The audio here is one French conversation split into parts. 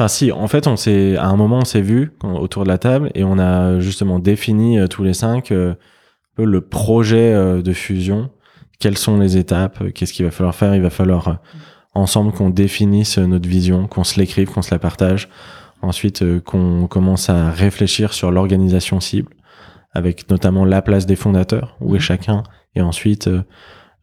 Enfin, si, en fait, on s'est, à un moment, on s'est vu autour de la table et on a justement défini euh, tous les cinq euh, le projet euh, de fusion. Quelles sont les étapes? Qu'est-ce qu'il va falloir faire? Il va falloir ensemble qu'on définisse notre vision, qu'on se l'écrive, qu'on se la partage. Ensuite, qu'on commence à réfléchir sur l'organisation cible, avec notamment la place des fondateurs, où est mhm. chacun, et ensuite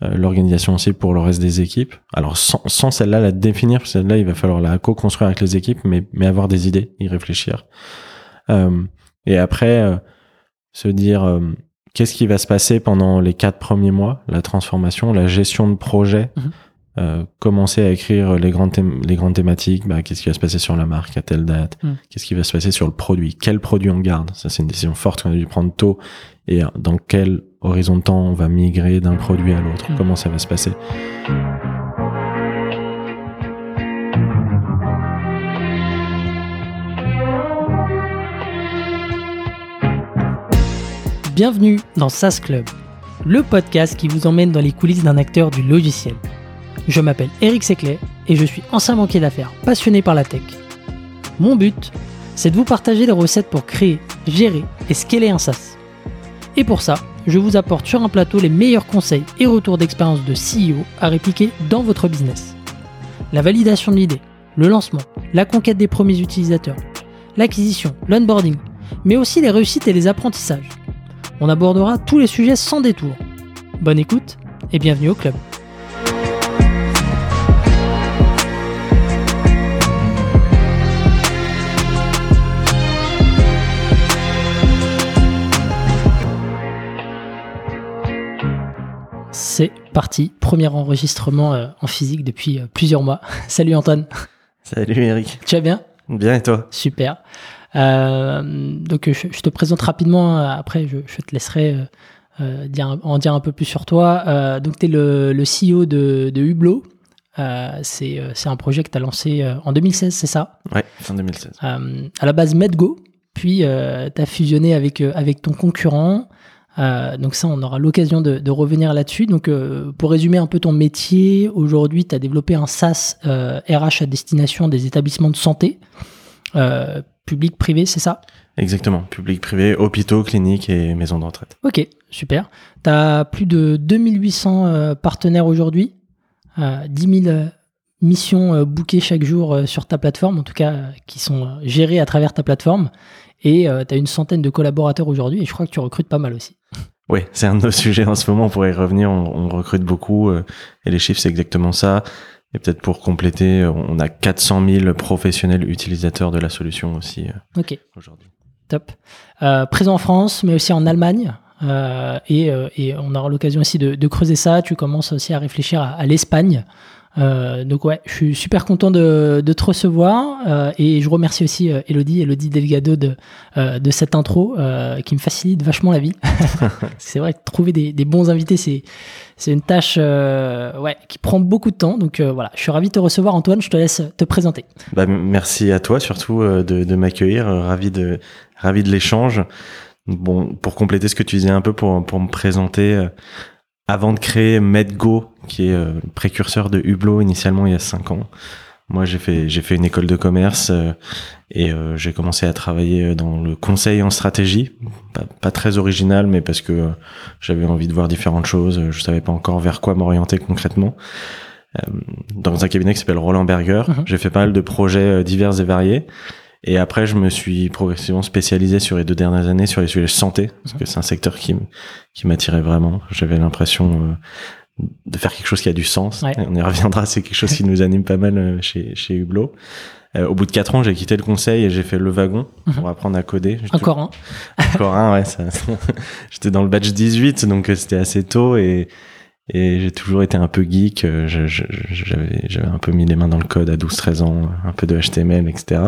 l'organisation aussi pour le reste des équipes. Alors sans, sans celle-là la définir, celle-là il va falloir la co-construire avec les équipes, mais, mais avoir des idées, y réfléchir. Euh, et après, euh, se dire qu'est-ce qui va se passer pendant les quatre premiers mois, la transformation, la gestion de projet, mhm. euh, commencer à écrire les grandes, les grandes thématiques, bah, qu'est-ce qui va se passer sur la marque à telle date, mhm. qu'est-ce qui va se passer sur le produit, quel produit on garde, ça c'est une décision forte qu'on a dû prendre tôt, et dans quel horizon de temps on va migrer d'un produit à l'autre, mm. comment ça va se passer? Bienvenue dans SaaS Club, le podcast qui vous emmène dans les coulisses d'un acteur du logiciel. Je m'appelle Eric Seclet et je suis ancien banquier d'affaires passionné par la tech. Mon but, c'est de vous partager les recettes pour créer, gérer et scaler un SaaS. Et pour ça, je vous apporte sur un plateau les meilleurs conseils et retours d'expérience de CEO à répliquer dans votre business. La validation de l'idée, le lancement, la conquête des premiers utilisateurs, l'acquisition, l'onboarding, mais aussi les réussites et les apprentissages. On abordera tous les sujets sans détour. Bonne écoute et bienvenue au club. C'est parti, premier enregistrement euh, en physique depuis euh, plusieurs mois. Salut Antoine. Salut Eric. Tu vas bien? Bien et toi? Super. Euh, donc je, te présente rapidement, après je, te laisserai dire, en dire un peu plus sur toi. donc tu es le, CEO de, Hublot. c'est un projet que tu as lancé en 2016, c'est ça? Ouais, fin 2016. à la base Medgo, puis tu as fusionné avec, avec ton concurrent. Euh, donc ça, on aura l'occasion de, revenir là-dessus. Donc euh, pour résumer un peu ton métier, aujourd'hui, tu as développé un SaaS RH euh, à destination des établissements de santé, public, privé, c'est ça? Exactement, public, privé, hôpitaux, cliniques et maisons de retraite. Ok, super. Tu as plus de 2800 partenaires aujourd'hui, 10 000 missions bookées chaque jour sur ta plateforme, en tout cas qui sont gérées à travers ta plateforme. Et tu as une centaine de collaborateurs aujourd'hui et je crois que tu recrutes pas mal aussi. Oui, c'est un de nos sujets en ce moment. On pourrait y revenir. On, recrute beaucoup euh, et les chiffres, c'est exactement ça. Et peut-être pour compléter, on a 400 000 professionnels utilisateurs de la solution aussi euh, Ok. aujourd'hui. Top. Euh, présent en France, mais aussi en Allemagne. et, et, on aura l'occasion aussi de, de, creuser ça. Tu commences aussi à réfléchir à, à l'Espagne. Euh, donc ouais, je suis super content de, te recevoir euh, et je remercie aussi euh, Elodie, Elodie Delgado de, cette intro qui me facilite vachement la vie. c'est vrai que trouver des, bons invités, c'est c'est une tâche ouais qui prend beaucoup de temps. Donc voilà, je suis ravi de te recevoir Antoine. Je te laisse te présenter. Bah, merci à toi surtout de, de m'accueillir. ravi de ravi de l'échange. Bon, pour compléter ce que tu disais un peu pour pour me présenter avant de créer MedGo, qui est euh, le précurseur de Hublot initialement il y a cinq ans, moi j'ai fait j'ai fait une école de commerce euh, et euh, j'ai commencé à travailler dans le conseil en stratégie, pas, pas très original mais parce que j'avais envie de voir différentes choses, je savais pas encore vers quoi m'orienter concrètement. dans un cabinet qui s'appelle Roland Berger, mhm. j'ai fait pas mal de projets divers et variés. Et après, je me suis progressivement spécialisé sur les deux dernières années sur les sujets de santé, parce que c'est un secteur qui, qui m'attirait vraiment. J'avais l'impression euh, de faire quelque chose qui a du sens. On y reviendra, c'est quelque chose qui nous anime pas mal euh, chez, chez Hublot. Euh, au bout de quatre ans, j'ai quitté le conseil et j'ai fait le wagon pour mhm. apprendre à coder. Encore un. Encore un, ouais. J'étais dans le batch 18, donc c'était assez tôt et et j'ai toujours été un peu geek. Euh, j'avais, un peu mis les mains dans le code à 12-13 ans, un peu de HTML, etc.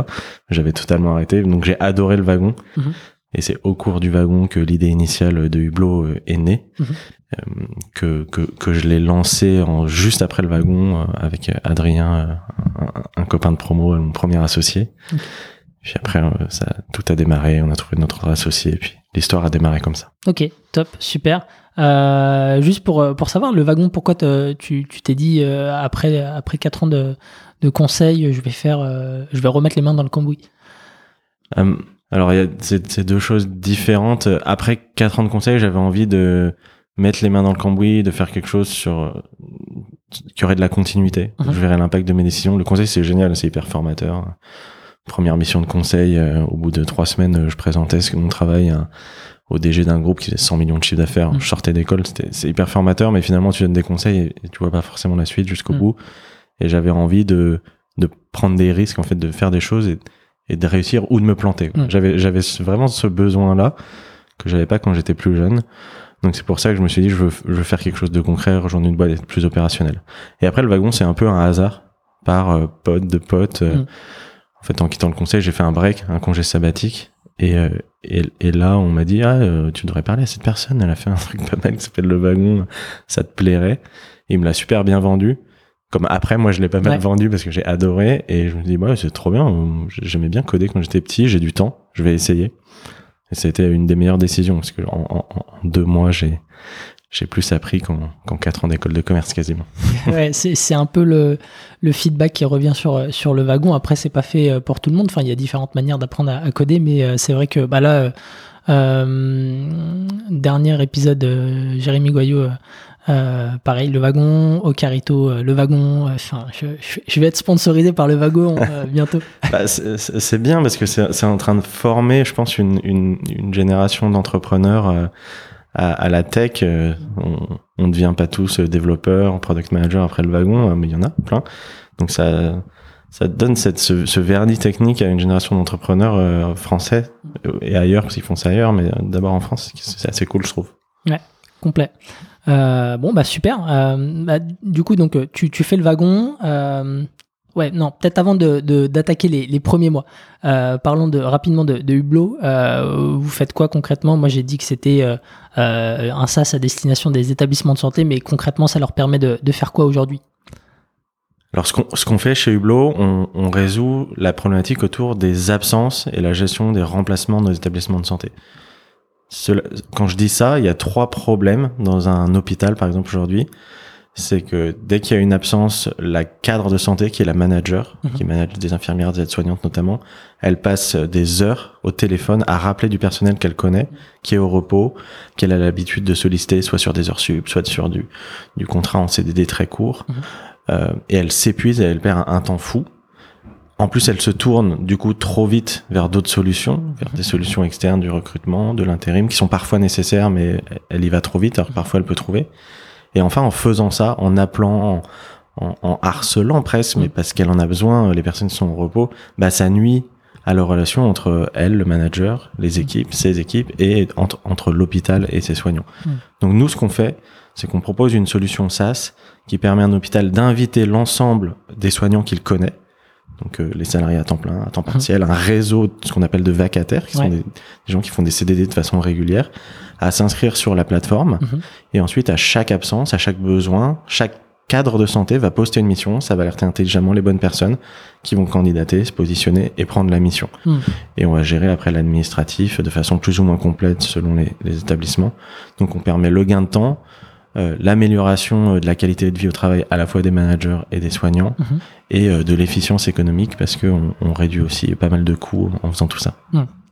J'avais totalement arrêté. Donc j'ai adoré le wagon. Mhm. Et c'est au cours du wagon que l'idée initiale de Hublot euh, est née, mhm. euh, que, que, que, je l'ai lancé en, juste après le wagon avec Adrien, un, copain de promo, mon premier associé. Puis après, euh, ça, tout a démarré, on a trouvé notre associé, et puis l'histoire a démarré comme ça. Ok, top, super. Euh, juste pour, euh, pour savoir, le wagon, pourquoi te- tu t'es dit, euh, après, après 4 ans de, de conseils, je vais faire, euh, je vais remettre les mains dans le cambouis? Euh, alors, il y a ces, ces deux choses différentes. Après quatre ans de conseil, j'avais envie de mettre les mains dans le cambouis, de faire quelque chose sur qui aurait de la continuité. Mhm. Je verrais l'impact de mes décisions. Le conseil, c'est génial, c'est hyper formateur. Première mission de conseil, euh, au bout de trois semaines, euh, je présentais ce que mon travail à- au DG d'un groupe qui faisait 100 millions de chiffre d'affaires. Mhm. Je sortais d'école, c'était c'est hyper formateur, mais finalement, tu donnes des conseils et, et tu vois pas forcément la suite jusqu'au Mhm. bout. Et j'avais envie de, de prendre des risques, en fait, de faire des choses et, et de réussir ou de me planter. Mhm. J'avais, j'avais vraiment ce besoin-là que j'avais pas quand j'étais plus jeune. Donc c'est pour ça que je me suis dit, je veux, je veux faire quelque chose de concret, rejoindre une boîte, être plus opérationnel. Et après, le wagon, c'est un peu un hasard par euh, pote de pote. euh. En fait, en quittant le conseil, j'ai fait un break, un congé sabbatique. Et, euh, et, et là, on m'a dit, ah, euh, tu devrais parler à cette personne, elle a fait un truc pas mal qui s'appelle le wagon, ça te plairait. Et il me l'a super bien vendu. Comme après, moi, je l'ai pas mal Ouais. vendu parce que j'ai adoré. Et je me dis, ouais, c'est trop bien. euh, J'aimais bien coder quand j'étais petit, j'ai du temps, je vais essayer. Et c'était une des meilleures décisions parce que en, en- en deux mois, j'ai j'ai plus appris qu'en qu'en quatre ans d'école de commerce quasiment. ouais, c'est un peu le, le feedback qui revient sur, sur le wagon. Après, c'est pas fait euh, pour tout le monde. Enfin, il y a différentes manières d'apprendre à, à coder, mais euh, c'est vrai que bah là, euh, euh, dernier épisode, euh, Jérémy Goyot, euh, pareil, le wagon, Ocarito, euh, le wagon. Enfin, je, je- je vais être sponsorisé par le wagon bientôt. Bah, c'est bien parce que c'est c'est en train de former, je pense, une, une, une génération d'entrepreneurs euh, à, la tech. euh, on ne devient pas tous euh, développeurs, product manager après le wagon, euh, mais il y en a plein. Donc ça, ça donne cette, ce, ce technique à une génération d'entrepreneurs euh, français et ailleurs, parce qu'ils font ça ailleurs, mais d'abord en France, c'est assez cool, je trouve. complet. Euh, bon, bah super. Bah, du coup, donc, tu, tu fais le wagon. Ouais, non, peut-être avant de, de- d'attaquer les, les premiers mois. Euh, parlons de, rapidement de, Hublot. Euh, vous faites quoi concrètement? Moi, j'ai dit que c'était euh, un SaaS à destination des établissements de santé, mais concrètement, ça leur permet de, de faire quoi aujourd'hui? Alors, ce qu'on fait chez Hublot, on, résout la problématique autour des absences et la gestion des remplacements dans les établissements de santé. Quand je dis ça, il y a trois problèmes dans un hôpital, par exemple, aujourd'hui. C'est que dès qu'il y a une absence, la cadre de santé, qui est la manager, Mhm. qui manage des infirmières, des aides-soignantes notamment, elle passe des heures au téléphone à rappeler du personnel qu'elle connaît, qui est au repos, qu'elle a l'habitude de solliciter, soit sur des heures sup, soit sur du, du contrat en CDD très court. Mhm. Euh, et elle s'épuise et elle perd un, un temps fou. En plus, elle se tourne du coup trop vite vers d'autres solutions, vers des solutions externes du recrutement, de l'intérim, qui sont parfois nécessaires, mais elle y va trop vite, alors que parfois elle peut trouver. Et enfin, en faisant ça, en appelant, en, en- en harcelant presque, mais Mm. parce qu'elle en a besoin, les personnes sont au repos, bah ça nuit à la relation entre elle, le manager, les équipes, ses équipes, et entre, entre l'hôpital et ses soignants. Mm. Donc nous, ce qu'on fait, c'est qu'on propose une solution SaaS qui permet à un hôpital d'inviter l'ensemble des soignants qu'il connaît, donc euh, les salariés à temps plein, à temps partiel, un réseau, de ce qu'on appelle de vacataires, qui Ouais. sont des, des gens qui font des CDD de façon régulière, à s'inscrire sur la plateforme. Mhm. Et ensuite, à chaque absence, à chaque besoin, chaque cadre de santé va poster une mission, ça va alerter intelligemment les bonnes personnes qui vont candidater, se positionner et prendre la mission. Mhm. Et on va gérer après l'administratif de façon plus ou moins complète selon les, les établissements. Donc on permet le gain de temps, euh, l'amélioration euh, de la qualité de vie au travail à la fois des managers et des soignants Mhm. et euh, de l'efficience économique parce qu'on on réduit aussi pas mal de coûts en faisant tout ça.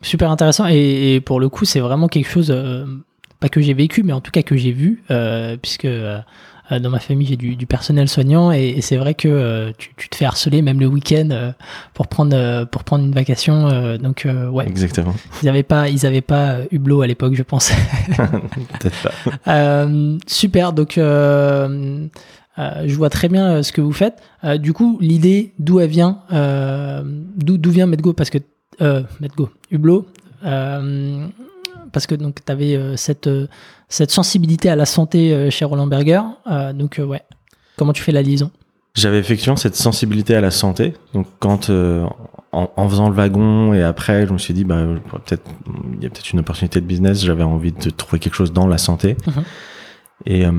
Super intéressant. Et, et pour le coup, c'est vraiment quelque chose, euh, pas que j'ai vécu, mais en tout cas que j'ai vu, puisque dans ma famille, j'ai du, du personnel soignant. Et, et c'est vrai que euh, tu, tu te fais harceler même le week-end euh, pour, prendre, euh, pour prendre une vacation. euh, donc, euh, ouais, Exactement. ils n'avaient pas, ils avaient pas euh, Hublot à l'époque, je pense. Peut-être pas. Euh, super, donc euh, euh, je vois très bien euh, ce que vous faites. Euh, du coup, l'idée, d'où elle vient euh, D'où vient MedGo? Parce que euh, MedGo, Hublot, euh, parce que donc tu avais cette euh, cette sensibilité à la santé euh, chez Roland Berger. Euh, donc euh, ouais, comment tu fais la liaison? J'avais effectivement cette sensibilité à la santé. Donc quand euh, en, en faisant le wagon et après, je me suis dit bah peut-être il y a peut-être une opportunité de business. J'avais envie de trouver quelque chose dans la santé. Mhm. Et euh,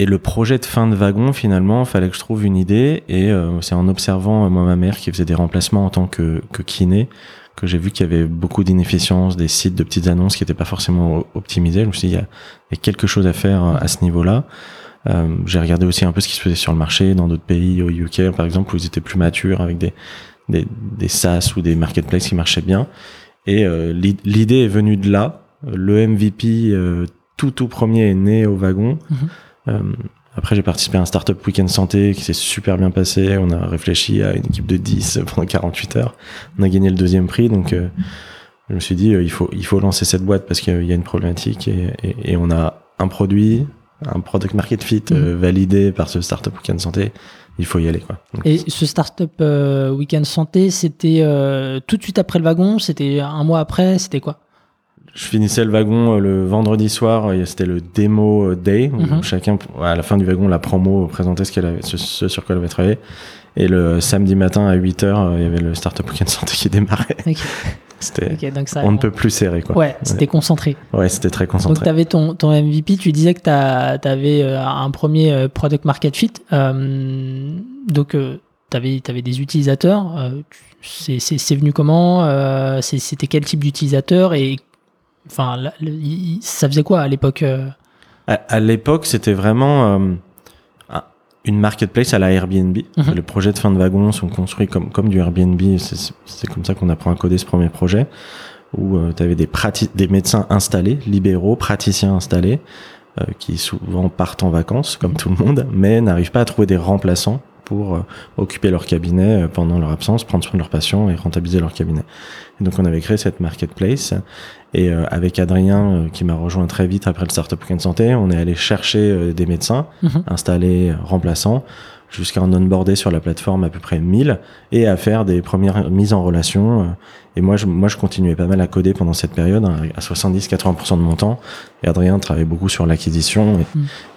et le projet de fin de wagon, finalement, fallait que je trouve une idée. Et euh, c'est en observant, euh, moi, ma mère qui faisait des remplacements en tant que, que kiné, que j'ai vu qu'il y avait beaucoup d'inefficience, des sites de petites annonces qui n'étaient pas forcément optimisés. Je me suis dit, il y a, il y a quelque chose à faire euh, à ce niveau-là. Euh, j'ai regardé aussi un peu ce qui se faisait sur le marché dans d'autres pays, au UK par exemple, où ils étaient plus matures avec des, des, des SaaS ou des marketplaces qui marchaient bien. Et euh, l'idée est venue de là. Le MVP euh, tout tout premier est né au wagon. Mhm. Après, j'ai participé à un startup week-end santé qui s'est super bien passé. On a réfléchi à une équipe de 10 pendant 48 heures. On a gagné le deuxième prix. Donc, je me suis dit, il faut il faut lancer cette boîte parce qu'il y a une problématique et, et, et on a un produit, un product market fit euh, validé par ce startup weekend santé, il faut y aller quoi. Donc, Et ce startup euh, week-end santé, c'était euh, tout de suite après le wagon, c'était un mois après, c'était quoi? Je finissais le wagon euh, le vendredi soir, euh, c'était le démo euh, day où Mhm. chacun à la fin du wagon la promo présentait ce qu'elle avait ce, ce sur quoi elle avait travaillé et le samedi matin à 8h, il y avait le startup weekend santé qui démarrait. C'était donc on ne peut plus serrer quoi. Ouais, c'était concentré. Ouais, c'était très Donc concentré. tu avais ton, ton MVP, tu disais que tu avais un premier euh, product market fit. Euh, donc tu avais, des utilisateurs. euh, c'est- venu comment Euh, C'était quel type d'utilisateur Et enfin, le- il- ça faisait quoi à l'époque euh À, à l'époque, c'était vraiment euh, un- une marketplace à la Airbnb. Mhm. Les projets de fin de wagon sont construits comme, comme du Airbnb. C'est- comme ça qu'on apprend à coder ce premier projet, où tu avais des, des médecins installés, libéraux, praticiens installés, euh, qui souvent partent en vacances, comme tout le monde, mais n'arrivent pas à trouver des remplaçants pour euh, occuper leur cabinet euh, pendant leur absence, prendre soin de leurs patients et rentabiliser leur cabinet. Et donc on avait créé cette marketplace et euh, avec Adrien euh, qui m'a rejoint très vite après le Startup Weekend Santé, on est allé chercher euh, des médecins Mhm. installés, remplaçants, jusqu'à en onboarder sur la plateforme à peu près 1000 et à faire des premières mises en relation. Et moi, je, moi, je continuais pas mal à coder pendant cette période, hein, à 70-80% de mon temps. Et Adrien travaillait beaucoup sur l'acquisition et,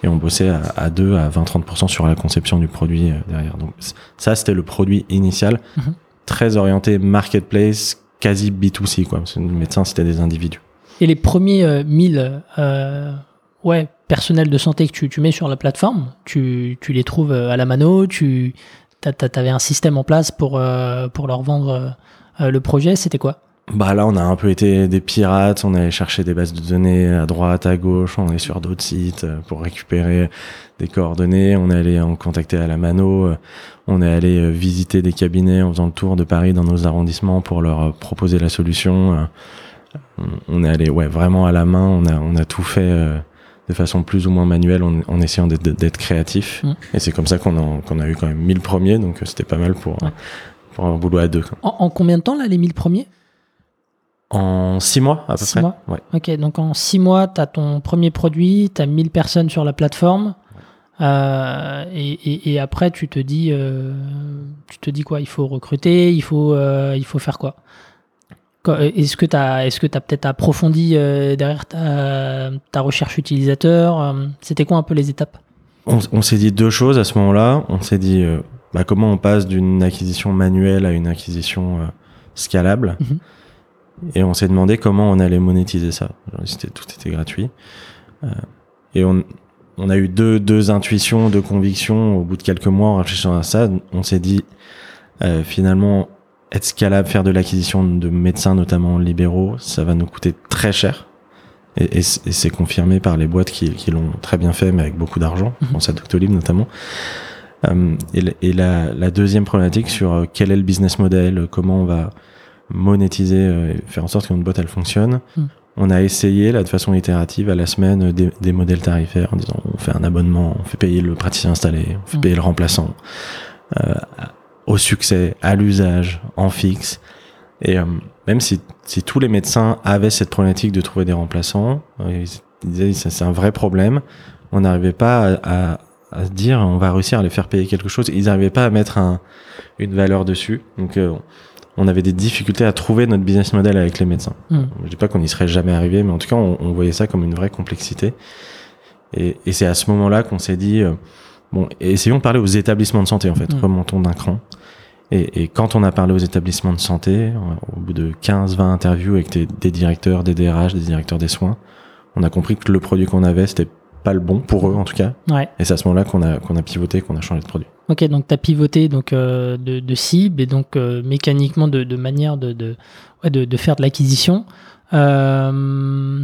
et on bossait à, à 2 à 20-30% sur la conception du produit derrière. Donc ça, c'était le produit initial, Mhm. très orienté marketplace, quasi B2C quoi. Parce que les médecins, c'était des individus. Et les premiers euh, 1000 euh, ouais, personnels de santé que tu, mets sur la plateforme, tu, tu les trouves euh, à la mano, tu avais un système en place pour, euh, pour leur vendre euh, euh, le projet, c'était quoi? Bah là, on a un peu été des pirates, on allait chercher des bases de données à droite, à gauche, on est sur d'autres sites euh, pour récupérer des coordonnées, on est allé en contacter à la mano, euh, on est allé euh, visiter des cabinets en faisant le tour de Paris dans nos arrondissements pour leur proposer la solution. on- est allé ouais vraiment à la main, on a on a tout fait de façon plus ou moins manuelle en, en essayant d'être créatif. Mm. Et c'est comme ça qu'on a qu'on a eu quand même 1000 premiers, donc c'était pas mal pour pour un boulot à deux. en, en combien de temps, là, les 1000 premiers? En six mois à peu Six près. mois Ouais. Ok, donc en 6 mois, tu as ton premier produit, tu as 1000 personnes sur la plateforme. euh, et, et- et après, tu te dis, euh, tu te dis quoi? Il faut recruter, il faut, euh, il faut faire quoi? Est-ce que tu as, est-ce que as peut-être approfondi derrière ta, ta recherche utilisateur? C'était quoi un peu les étapes? On, on s'est dit deux choses à ce moment-là. On s'est dit bah, comment on passe d'une acquisition manuelle à une acquisition scalable. Mhm. Et on s'est demandé comment on allait monétiser ça. C'était- tout était gratuit. Euh, et on, on a eu deux, deux intuitions, deux convictions. Au bout de quelques mois, en réfléchissant à ça, on s'est dit euh, finalement être scalable, faire de l'acquisition de médecins, notamment libéraux, ça va nous coûter très cher. Et, et c'est confirmé par les boîtes qui, qui l'ont très bien fait, mais avec beaucoup d'argent. Je pense à Doctolib notamment. Euh, et la- et la, la deuxième problématique sur euh, quel est le business model, comment on va monétiser euh, et faire en sorte que notre boîte elle fonctionne. Mhm. On a essayé là de façon itérative à la semaine euh, des, des modèles tarifaires en disant on fait un abonnement, on fait payer le praticien installé, on fait Mhm. payer le remplaçant euh, au succès, à l'usage, en fixe. Et euh, même si, si tous les médecins avaient cette problématique de trouver des remplaçants, euh, ils disaient c'est un vrai problème. On n'arrivait pas à, à, à se dire on va réussir à les faire payer quelque chose. Ils n'arrivaient pas à mettre un, une valeur dessus. Donc euh, on avait des difficultés à trouver notre business model avec les médecins. Hmm. Je dis pas qu'on y serait jamais arrivé, mais en tout cas on, on voyait ça comme une vraie complexité. Et, et c'est à ce moment-là qu'on s'est dit euh, bon, essayons de parler aux établissements de santé en fait, Mm. remontons d'un cran. Et, et quand on a parlé aux établissements de santé, euh, au bout de 15-20 interviews avec des, des directeurs, des DRH, des directeurs des soins, on a compris que le produit qu'on avait, c'était pas le bon pour eux en tout cas. Ouais. Et c'est à ce moment-là qu'on a, qu'on a pivoté, qu'on a changé de produit. Ok, donc tu as pivoté donc, euh, de, de cible et donc euh, mécaniquement de, de manière de, de, ouais, de, faire de l'acquisition. Euh,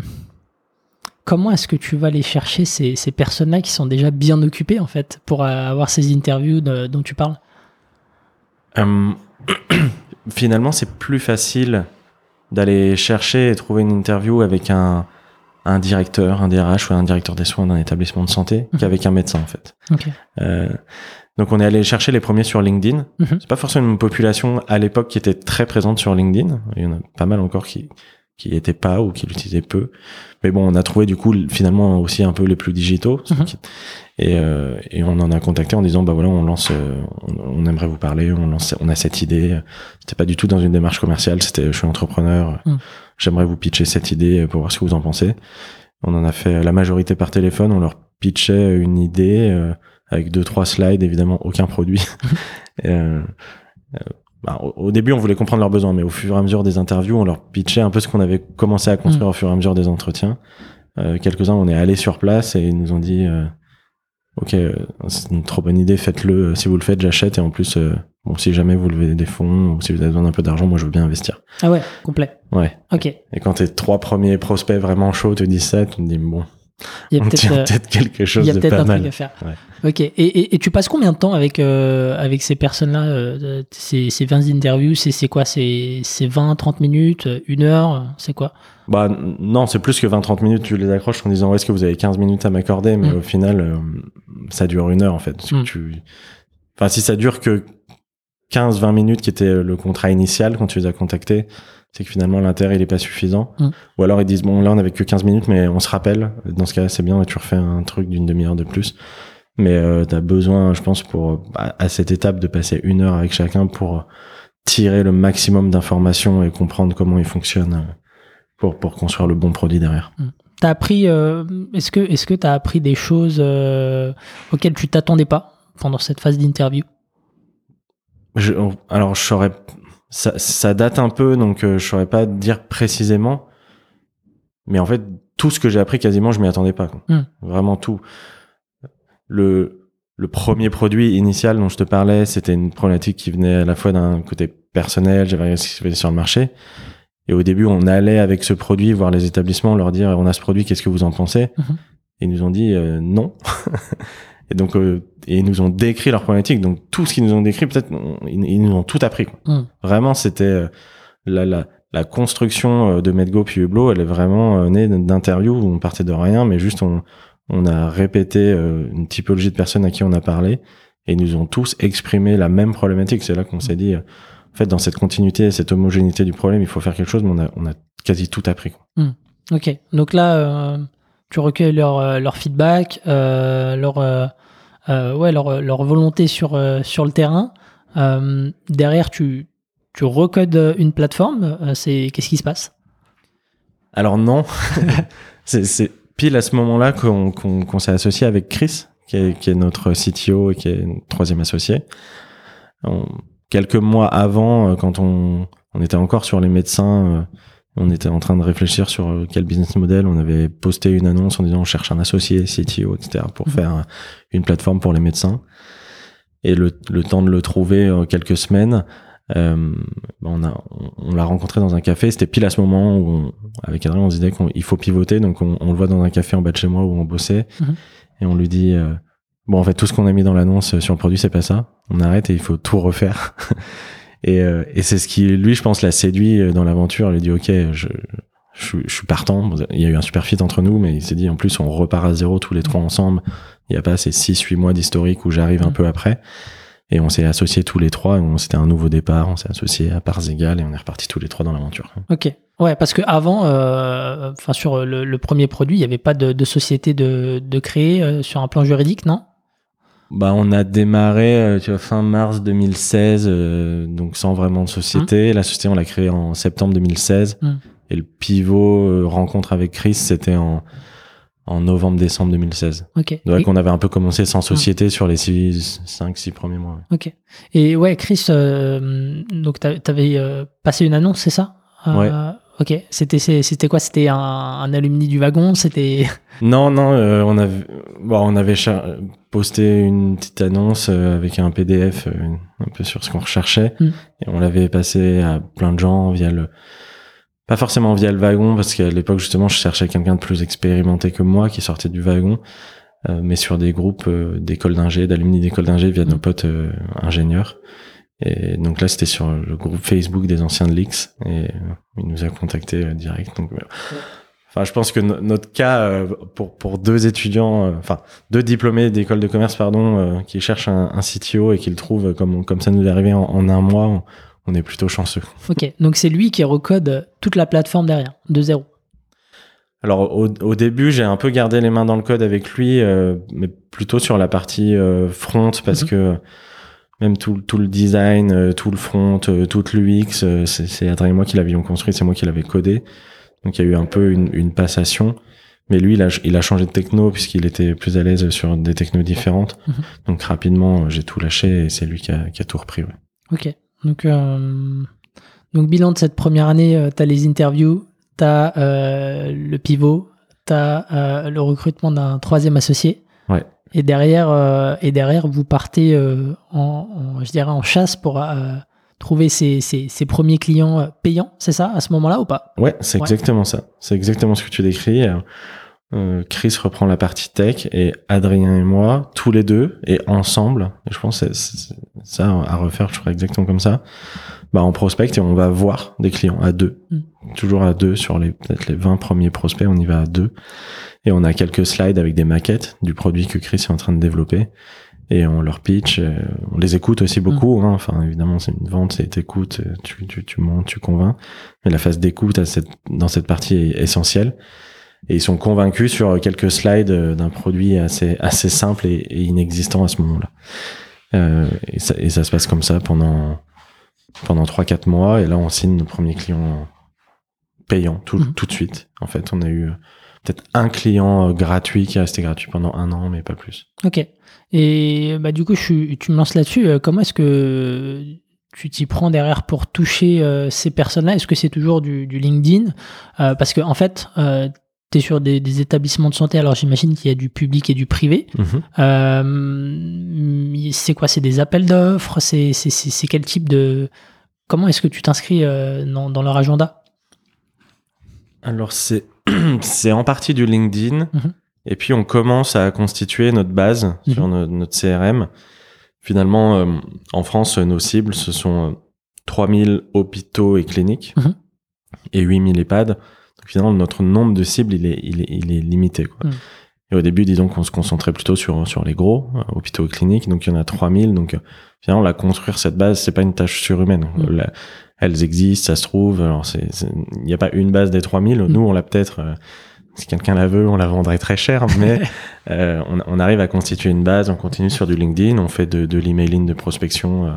comment est-ce que tu vas aller chercher ces, ces personnes-là qui sont déjà bien occupées en fait pour avoir ces interviews de- dont tu parles? Euh, finalement, c'est plus facile d'aller chercher et trouver une interview avec un, un directeur, un DRH ou un directeur des soins d'un établissement de santé Mhm. qu'avec un médecin en fait. Ok. Euh, donc on est allé chercher les premiers sur LinkedIn. Mhm. C'est pas forcément une population à l'époque qui était très présente sur LinkedIn. Il y en a pas mal encore qui qui étaient pas ou qui l'utilisaient peu. Mais bon, on a trouvé du coup finalement aussi un peu les plus digitaux. Mhm. qui- Et, euh, et on en a contacté en disant bah voilà on lance, euh, on, on aimerait vous parler, on lance, on a cette idée. C'était pas du tout dans une démarche commerciale. C'était je suis entrepreneur. J'aimerais vous pitcher cette idée pour voir ce que vous en pensez. On en a fait la majorité par téléphone. On leur pitchait une idée euh, avec deux trois slides, évidemment aucun produit. Euh, bah, au, début, on voulait comprendre leurs besoins, mais au fur et à mesure des interviews, on leur pitchait un peu ce qu'on avait commencé à construire au fur et à mesure des entretiens. Euh, Quelques-uns, on est allé sur place et ils nous ont dit euh, Ok, euh, c'est une trop bonne idée, faites-le. Si vous le faites, j'achète. Et en plus, euh, bon, si jamais vous levez des fonds ou si vous avez besoin d'un peu d'argent, moi, je veux bien investir. Ah ouais, complet. Ouais. Ok. Et quand tes trois premiers prospects vraiment chauds te disent ça, tu te dis Bon, Il y a peut-être euh, peut-être quelque chose il y a de peut-être pas un truc mal. à faire. Ouais. Ok. Et, et, et tu passes combien de temps avec, euh, avec ces personnes-là euh, ces, ces 20 interviews? C'est quoi? C'est c'est 20, 30 minutes? Une heure? C'est quoi? Bah non, c'est plus que 20-30 minutes, tu les accroches en disant est-ce que vous avez 15 minutes à m'accorder, mais Mm. au final, euh, ça dure une heure en fait. Parce que Mm. tu... Enfin, si ça dure que 15-20 minutes qui était le contrat initial quand tu les as contactés, c'est que finalement l'intérêt il est pas suffisant. Mm. Ou alors ils disent bon là on avait que 15 minutes mais on se rappelle. Dans ce cas c'est bien, tu refais un truc d'une demi-heure de plus. Mais euh, tu as besoin, je pense, pour à, à cette étape de passer une heure avec chacun pour tirer le maximum d'informations et comprendre comment il fonctionne euh, pour, pour construire le bon produit derrière. T'as appris euh, Est-ce que est-ce que t'as appris des choses euh, auxquelles tu t'attendais pas pendant cette phase d'interview? Je, alors, je saurais, ça, ça date un peu, donc euh, je saurais pas dire précisément. Mais en fait, tout ce que j'ai appris, quasiment, je m'y attendais pas. quoi. Hmm. Vraiment tout. Le, le premier produit initial dont je te parlais, c'était une problématique qui venait à la fois d'un côté personnel, j'avais regardé ce qui se faisait sur le marché. Et au début, on allait avec ce produit voir les établissements, leur dire on a ce produit, qu'est-ce que vous en pensez? Mhm. Et ils nous ont dit euh, non. et donc, euh, et ils nous ont décrit leur problématique. Donc tout ce qu'ils nous ont décrit, peut-être, ils, ils nous ont tout appris. quoi. Mhm. Vraiment, c'était euh, la, la, la construction euh, de Medgo puis Hublot, elle est vraiment euh, née d'interviews où on partait de rien, mais juste on, on a répété une typologie de personnes à qui on a parlé et ils nous ont tous exprimé la même problématique. C'est là qu'on s'est dit, en fait, dans cette continuité, cette homogénéité du problème, il faut faire quelque chose, mais on a, on a quasi tout appris. quoi. Ok. Donc là, euh, tu recueilles leur, euh, leur feedback, euh, leur, euh, ouais, leur, leur volonté sur, sur le terrain. Derrière, tu, tu recodes une plateforme. C'est Qu'est-ce qui se passe? Alors non, c'est pile à ce moment-là qu'on qu'on qu'on s'est associé avec Chris, qui est, qui est notre CTO et qui est notre troisième associé. Quelques mois avant, quand on, on était encore sur les médecins, on était en train de réfléchir sur euh, quel business model. On avait posté une annonce en disant on cherche un associé, CTO, etc. pour Mhm. faire euh, une plateforme pour les médecins. Et le, le temps de le trouver en quelques semaines, euh, on a on, on l'a rencontré dans un café. C'était pile à ce moment où, on- avec Adrien, on se disait qu'il faut pivoter. Donc, on, on le voit dans un café en bas de chez moi où on bossait. Mhm. Et on lui dit, euh, bon, en fait, tout ce qu'on a mis dans l'annonce sur le produit, c'est pas ça. On arrête et il faut tout refaire. et euh, et c'est ce qui, lui, je pense, l'a séduit euh, dans l'aventure. Il lui dit, OK, je, je, suis- je suis partant. Il y a eu un super fit entre nous, mais il s'est dit, en plus, on repart à zéro tous les trois ensemble. Il n'y a pas ces 6-8 mois d'historique où j'arrive un Mhm. peu après. Et on s'est associés tous les trois. C'était un nouveau départ. On s'est associés à parts égales et on est repartis tous les trois dans l'aventure. Ok. Ouais, parce que avant, euh, enfin sur le, le premier produit, il n'y avait pas de, de société de, de créer euh, sur un plan juridique, non? Bah, on a démarré, euh, tu vois, fin mars 2016, euh, donc sans vraiment de société. La société, on l'a créée en septembre 2016. Hmm. Et le pivot euh, rencontre avec Chris, c'était en, en novembre-décembre 2016. Ok. Donc, Et- on avait un peu commencé sans société sur les 5-6 premiers mois. ouais. Ok. Et ouais, Chris, euh, donc t'a- t'avais euh, passé une annonce, c'est ça? Euh, Ouais. Ok. C'était c'était quoi? C'était un, un alumni du wagon? C'était Non, non, euh, on avait, bon, on avait posté une petite annonce euh, avec un PDF euh, un peu sur ce qu'on recherchait Mm. et on l'avait passé à plein de gens via le, pas forcément via le wagon parce qu'à l'époque justement je cherchais quelqu'un de plus expérimenté que moi qui sortait du wagon, euh, mais sur des groupes euh, d'écoles d'ingé, d'alumni d'écoles d'ingé via Mm. nos potes euh, ingénieurs. Et donc là, c'était sur le groupe Facebook des anciens de l'X et euh, il nous a contacté euh, direct. Donc, euh, enfin, je pense que no- notre cas pour pour deux étudiants, enfin deux diplômés d'école de commerce, pardon, qui cherchent un, un CTO et qui le trouvent comme comme ça nous est arrivé en, en un mois, on, on est plutôt chanceux. ok. Donc c'est lui qui recode toute la plateforme derrière, de zéro. Alors au, au début, j'ai un peu gardé les mains dans le code avec lui, euh, mais plutôt sur la partie euh, front parce Mhm. que même tout, tout le design, euh, tout le front, euh, toute l'UX, euh, c'est Adrien et moi qui l'avions construit, c'est moi qui l'avais codé. Donc il y a eu un peu une, une passation. Mais lui, il a, il a changé de techno puisqu'il était plus à l'aise sur des technos différentes. Mhm. Donc rapidement, euh, j'ai tout lâché et c'est lui qui a, qui a tout repris. Ouais. Ok. Donc, euh, donc bilan de cette première année, tu as les interviews, tu as le pivot, tu as le recrutement d'un troisième associé. Ouais. Et derrière, euh, et derrière vous partez euh, en, en- je dirais en chasse pour euh, trouver ces, ces premiers clients payants, c'est ça, à ce moment-là ou pas? Ouais, c'est Ouais. exactement ça. C'est exactement ce que tu décris. Chris reprend la partie tech et Adrien et moi, tous les deux et ensemble, et je pense que c'est c'est ça à refaire, je ferai exactement comme ça. Bah, on prospecte et on va voir des clients à deux. Mm. Toujours à deux sur les peut-être les 20 premiers prospects, on y va à deux. Et on a quelques slides avec des maquettes du produit que Chris est en train de développer. Et on leur pitch, euh, on les écoute aussi beaucoup. Hein. Enfin, évidemment, c'est une vente, c'est t'écoutes, euh, tu, tu, tu montes, tu convaincs. Mais la phase d'écoute cette, dans cette partie est essentielle. Et ils sont convaincus sur quelques slides euh, d'un produit assez, assez simple et, et inexistant à ce moment-là. Euh, et, ça, et ça se passe comme ça pendant, pendant 3-4 mois. Et là, on signe nos premiers clients payants tout, Mhm. tout de suite. En fait, on a eu euh, peut-être un client euh, gratuit qui est resté gratuit pendant un an, mais pas plus. Ok. Et bah, du coup, je suis- tu me lances là-dessus. euh, Comment est-ce que tu t'y prends derrière pour toucher euh, ces personnes-là? Est-ce que c'est toujours du, du LinkedIn? Euh, Parce que en fait, tu es sur des, des établissements de santé, alors j'imagine qu'il y a du public et du privé. Mhm. Euh, c'est quoi C'est des appels d'offres C'est quel type de... Comment est-ce que tu t'inscris euh, dans, dans leur agenda? Alors c'est c'est en partie du LinkedIn Mhm. et puis on commence à constituer notre base Mhm. sur no- notre CRM. Finalement, euh, en France, nos cibles ce sont euh, 3000 hôpitaux et cliniques et 8000 EHPAD. Donc finalement, notre nombre de cibles il est il est, il est limité. Quoi. Mhm. Et au début, disons qu'on se concentrait plutôt sur sur les gros euh, hôpitaux et cliniques. Donc il y en a 3000. Donc euh, finalement, la construire cette base, c'est pas une tâche surhumaine. La- elles existent, ça se trouve. Alors, il n'y a pas une base des 3000. Mm. Nous, on l'a peut-être, euh, si quelqu'un la veut, on la vendrait très cher, mais euh, on, on arrive à constituer une base, on continue sur du LinkedIn, on fait de, de l'emailing de prospection euh,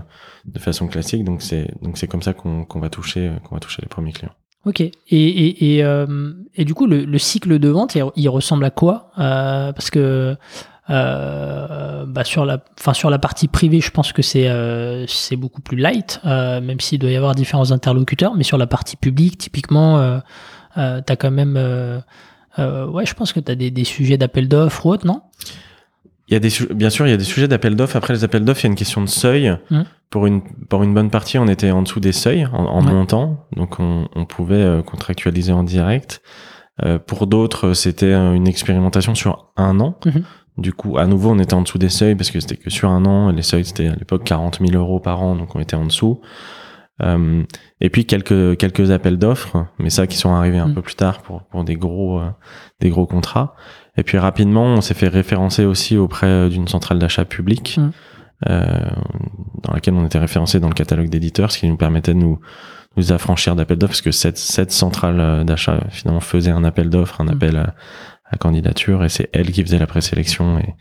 de façon classique. Donc, c'est, donc c'est comme ça qu'on, qu'on va toucher, qu'on va toucher les premiers clients. Ok. Et, et, et, euh, et du coup, le, le cycle de vente, il, ressemble à quoi Euh, Parce que euh, bah sur, la, enfin, sur la partie privée, je pense que c'est euh, c'est beaucoup plus light, euh, même s'il doit y avoir différents interlocuteurs. Mais sur la partie publique, typiquement, euh, tu as quand même... ouais, je pense que tu as des, des sujets d'appel d'offres ou autre, non? Il y a des, bien sûr, il y a des sujets d'appel d'offres. Après les appels d'offres, il y a une question de seuil. Mm. Pour une, pour une bonne partie, on était en dessous des seuils en, en Ouais. montant, donc on, on pouvait euh, contractualiser en direct. Euh, pour d'autres, c'était euh, une expérimentation sur un an. Mhm. Du coup, à nouveau, on était en dessous des seuils parce que c'était que sur un an. Les seuils, c'était à l'époque 40 000 euros par an, donc on était en dessous. Euh, et puis quelques quelques appels d'offres, mais ça qui sont arrivés un Mm. peu plus tard pour pour des gros euh, des gros contrats. Et puis rapidement, on s'est fait référencer aussi auprès euh, d'une centrale d'achat publique, Mm. euh, dans laquelle on était référencé dans le catalogue d'éditeurs, ce qui nous permettait de nous nous affranchir d'appels d'offres, parce que cette cette centrale euh, d'achat finalement faisait un appel d'offres, un Mm. appel à, à candidature, et c'est elle qui faisait la présélection et,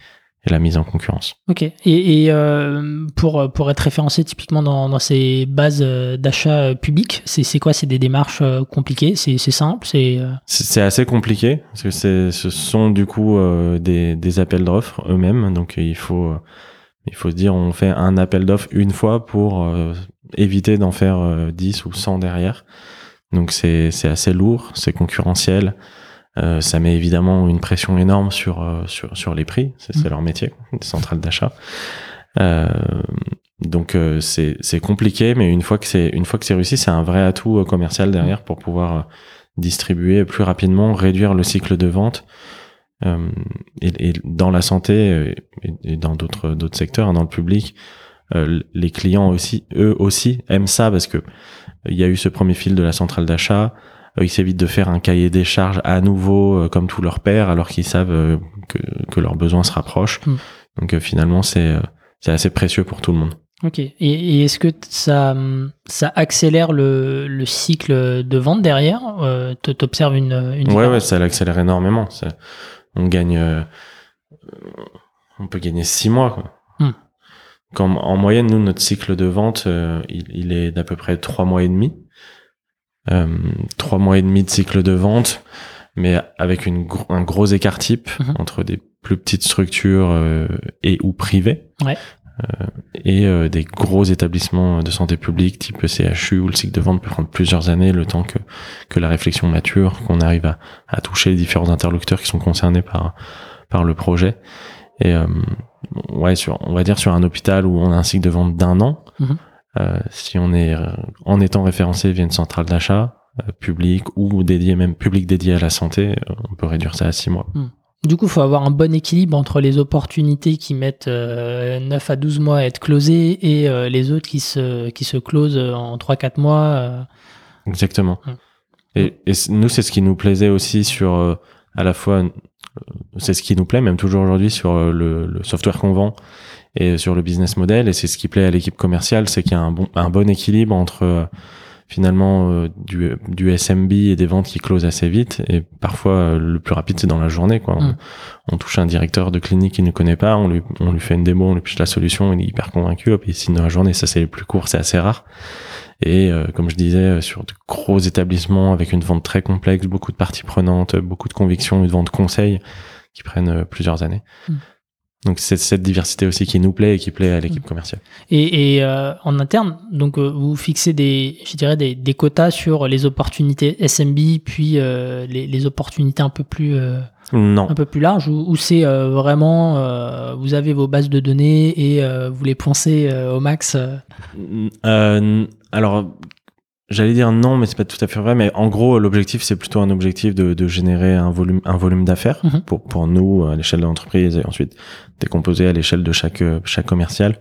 et la mise en concurrence. Ok. Et, et euh, pour, pour être référencé typiquement dans, dans ces bases euh, d'achat euh, publiques, c'est c'est quoi? C'est des démarches compliquées? C'est c'est simple? C'est euh, assez compliqué parce que ce sont du coup euh, des, des appels d'offres eux-mêmes donc il faut il faut se dire on fait un appel d'offres une fois pour éviter d'en faire euh, 10 ou 100 derrière Donc c'est c'est assez lourd, c'est concurrentiel. Euh, ça met évidemment une pression énorme sur euh, sur sur les prix. C'est Mhm. leur métier, des centrales d'achat. Euh, donc euh, c'est c'est compliqué, mais une fois que c'est une fois que c'est réussi, c'est un vrai atout euh, commercial derrière pour pouvoir euh, distribuer plus rapidement, réduire le cycle de vente. Euh, et, et dans la santé et, et dans d'autres d'autres secteurs, hein, dans le public, euh, les clients aussi, eux aussi, aiment ça parce que il y a eu ce premier fil de la centrale d'achat. Euh, ils s'évitent de faire un cahier des charges à nouveau euh, comme tous leurs pairs, alors qu'ils savent euh, que, que leurs besoins se rapprochent. Mm. Donc finalement, c'est c'est assez précieux pour tout le monde. Ok. Et, et est-ce que ça, ça accélère le, le cycle de vente derrière? Euh, T'observes une, une Ouais, ouais, ça l'accélère énormément. Ça- on gagne, euh, on peut gagner six mois. Quoi. Hmm. Comme en moyenne, nous, notre cycle de vente, euh, il, il est d'à peu près trois mois et demi. Euh, trois mois et demi de cycle de vente, mais avec une un gros écart type Mhm. entre des plus petites structures euh, et ou privées. Ouais. Euh, et euh, des gros établissements de santé publique type CHU où le cycle de vente peut prendre plusieurs années le temps que, que la réflexion mature, qu'on arrive à, à toucher les différents interlocuteurs qui sont concernés par, par le projet. Et euh, ouais, sur, on va dire sur un hôpital où on a un cycle de vente d'un an, Mhm. Si on est euh, en étant référencé via une centrale d'achat euh, publique ou dédié même public dédié à la santé, euh, on peut réduire ça à six mois. Du coup, il faut avoir un bon équilibre entre les opportunités qui mettent euh, 9 à 12 mois à être closées et euh, les autres qui se, qui se closent en 3-4 mois. euh. Exactement. Mm. Et, nous, c'est ce qui nous plaisait aussi sur, euh, à la fois, euh, c'est ce qui nous plaît même toujours aujourd'hui sur euh, le, le software qu'on vend et sur le business model. Et c'est ce qui plaît à l'équipe commerciale, c'est qu'il y a un bon, un bon équilibre entre euh, finalement euh, du, du SMB et des ventes qui closent assez vite. Et parfois, euh, le plus rapide, c'est dans la journée. Quoi. Mm. On, on touche un directeur de clinique qui ne connaît pas, on lui, on lui fait une démo, on lui pitch la solution, il est hyper convaincu, hop, il signe dans la journée. Ça, c'est les plus court, c'est assez rare. Et euh, comme je disais, euh, sur de gros établissements avec une vente très complexe, beaucoup de parties prenantes, beaucoup de convictions, une vente conseil qui prennent euh, plusieurs années. Mm. Donc c'est cette diversité aussi qui nous plaît et qui plaît à l'équipe commerciale. Et, et, euh, en interne, donc euh, vous fixez des, je dirais des, des quotas sur les opportunités SMB, puis euh, les, les opportunités un peu plus Non, un peu plus larges, ou, c'est vraiment vous avez vos bases de données et vous les poncez au max. alors, j'allais dire non, mais c'est pas tout à fait vrai. Mais en gros, l'objectif, c'est plutôt un objectif de, de générer un volume, un volume d'affaires Mhm. pour, pour nous à l'échelle de l'entreprise et ensuite décomposer à l'échelle de chaque, euh, chaque commercial.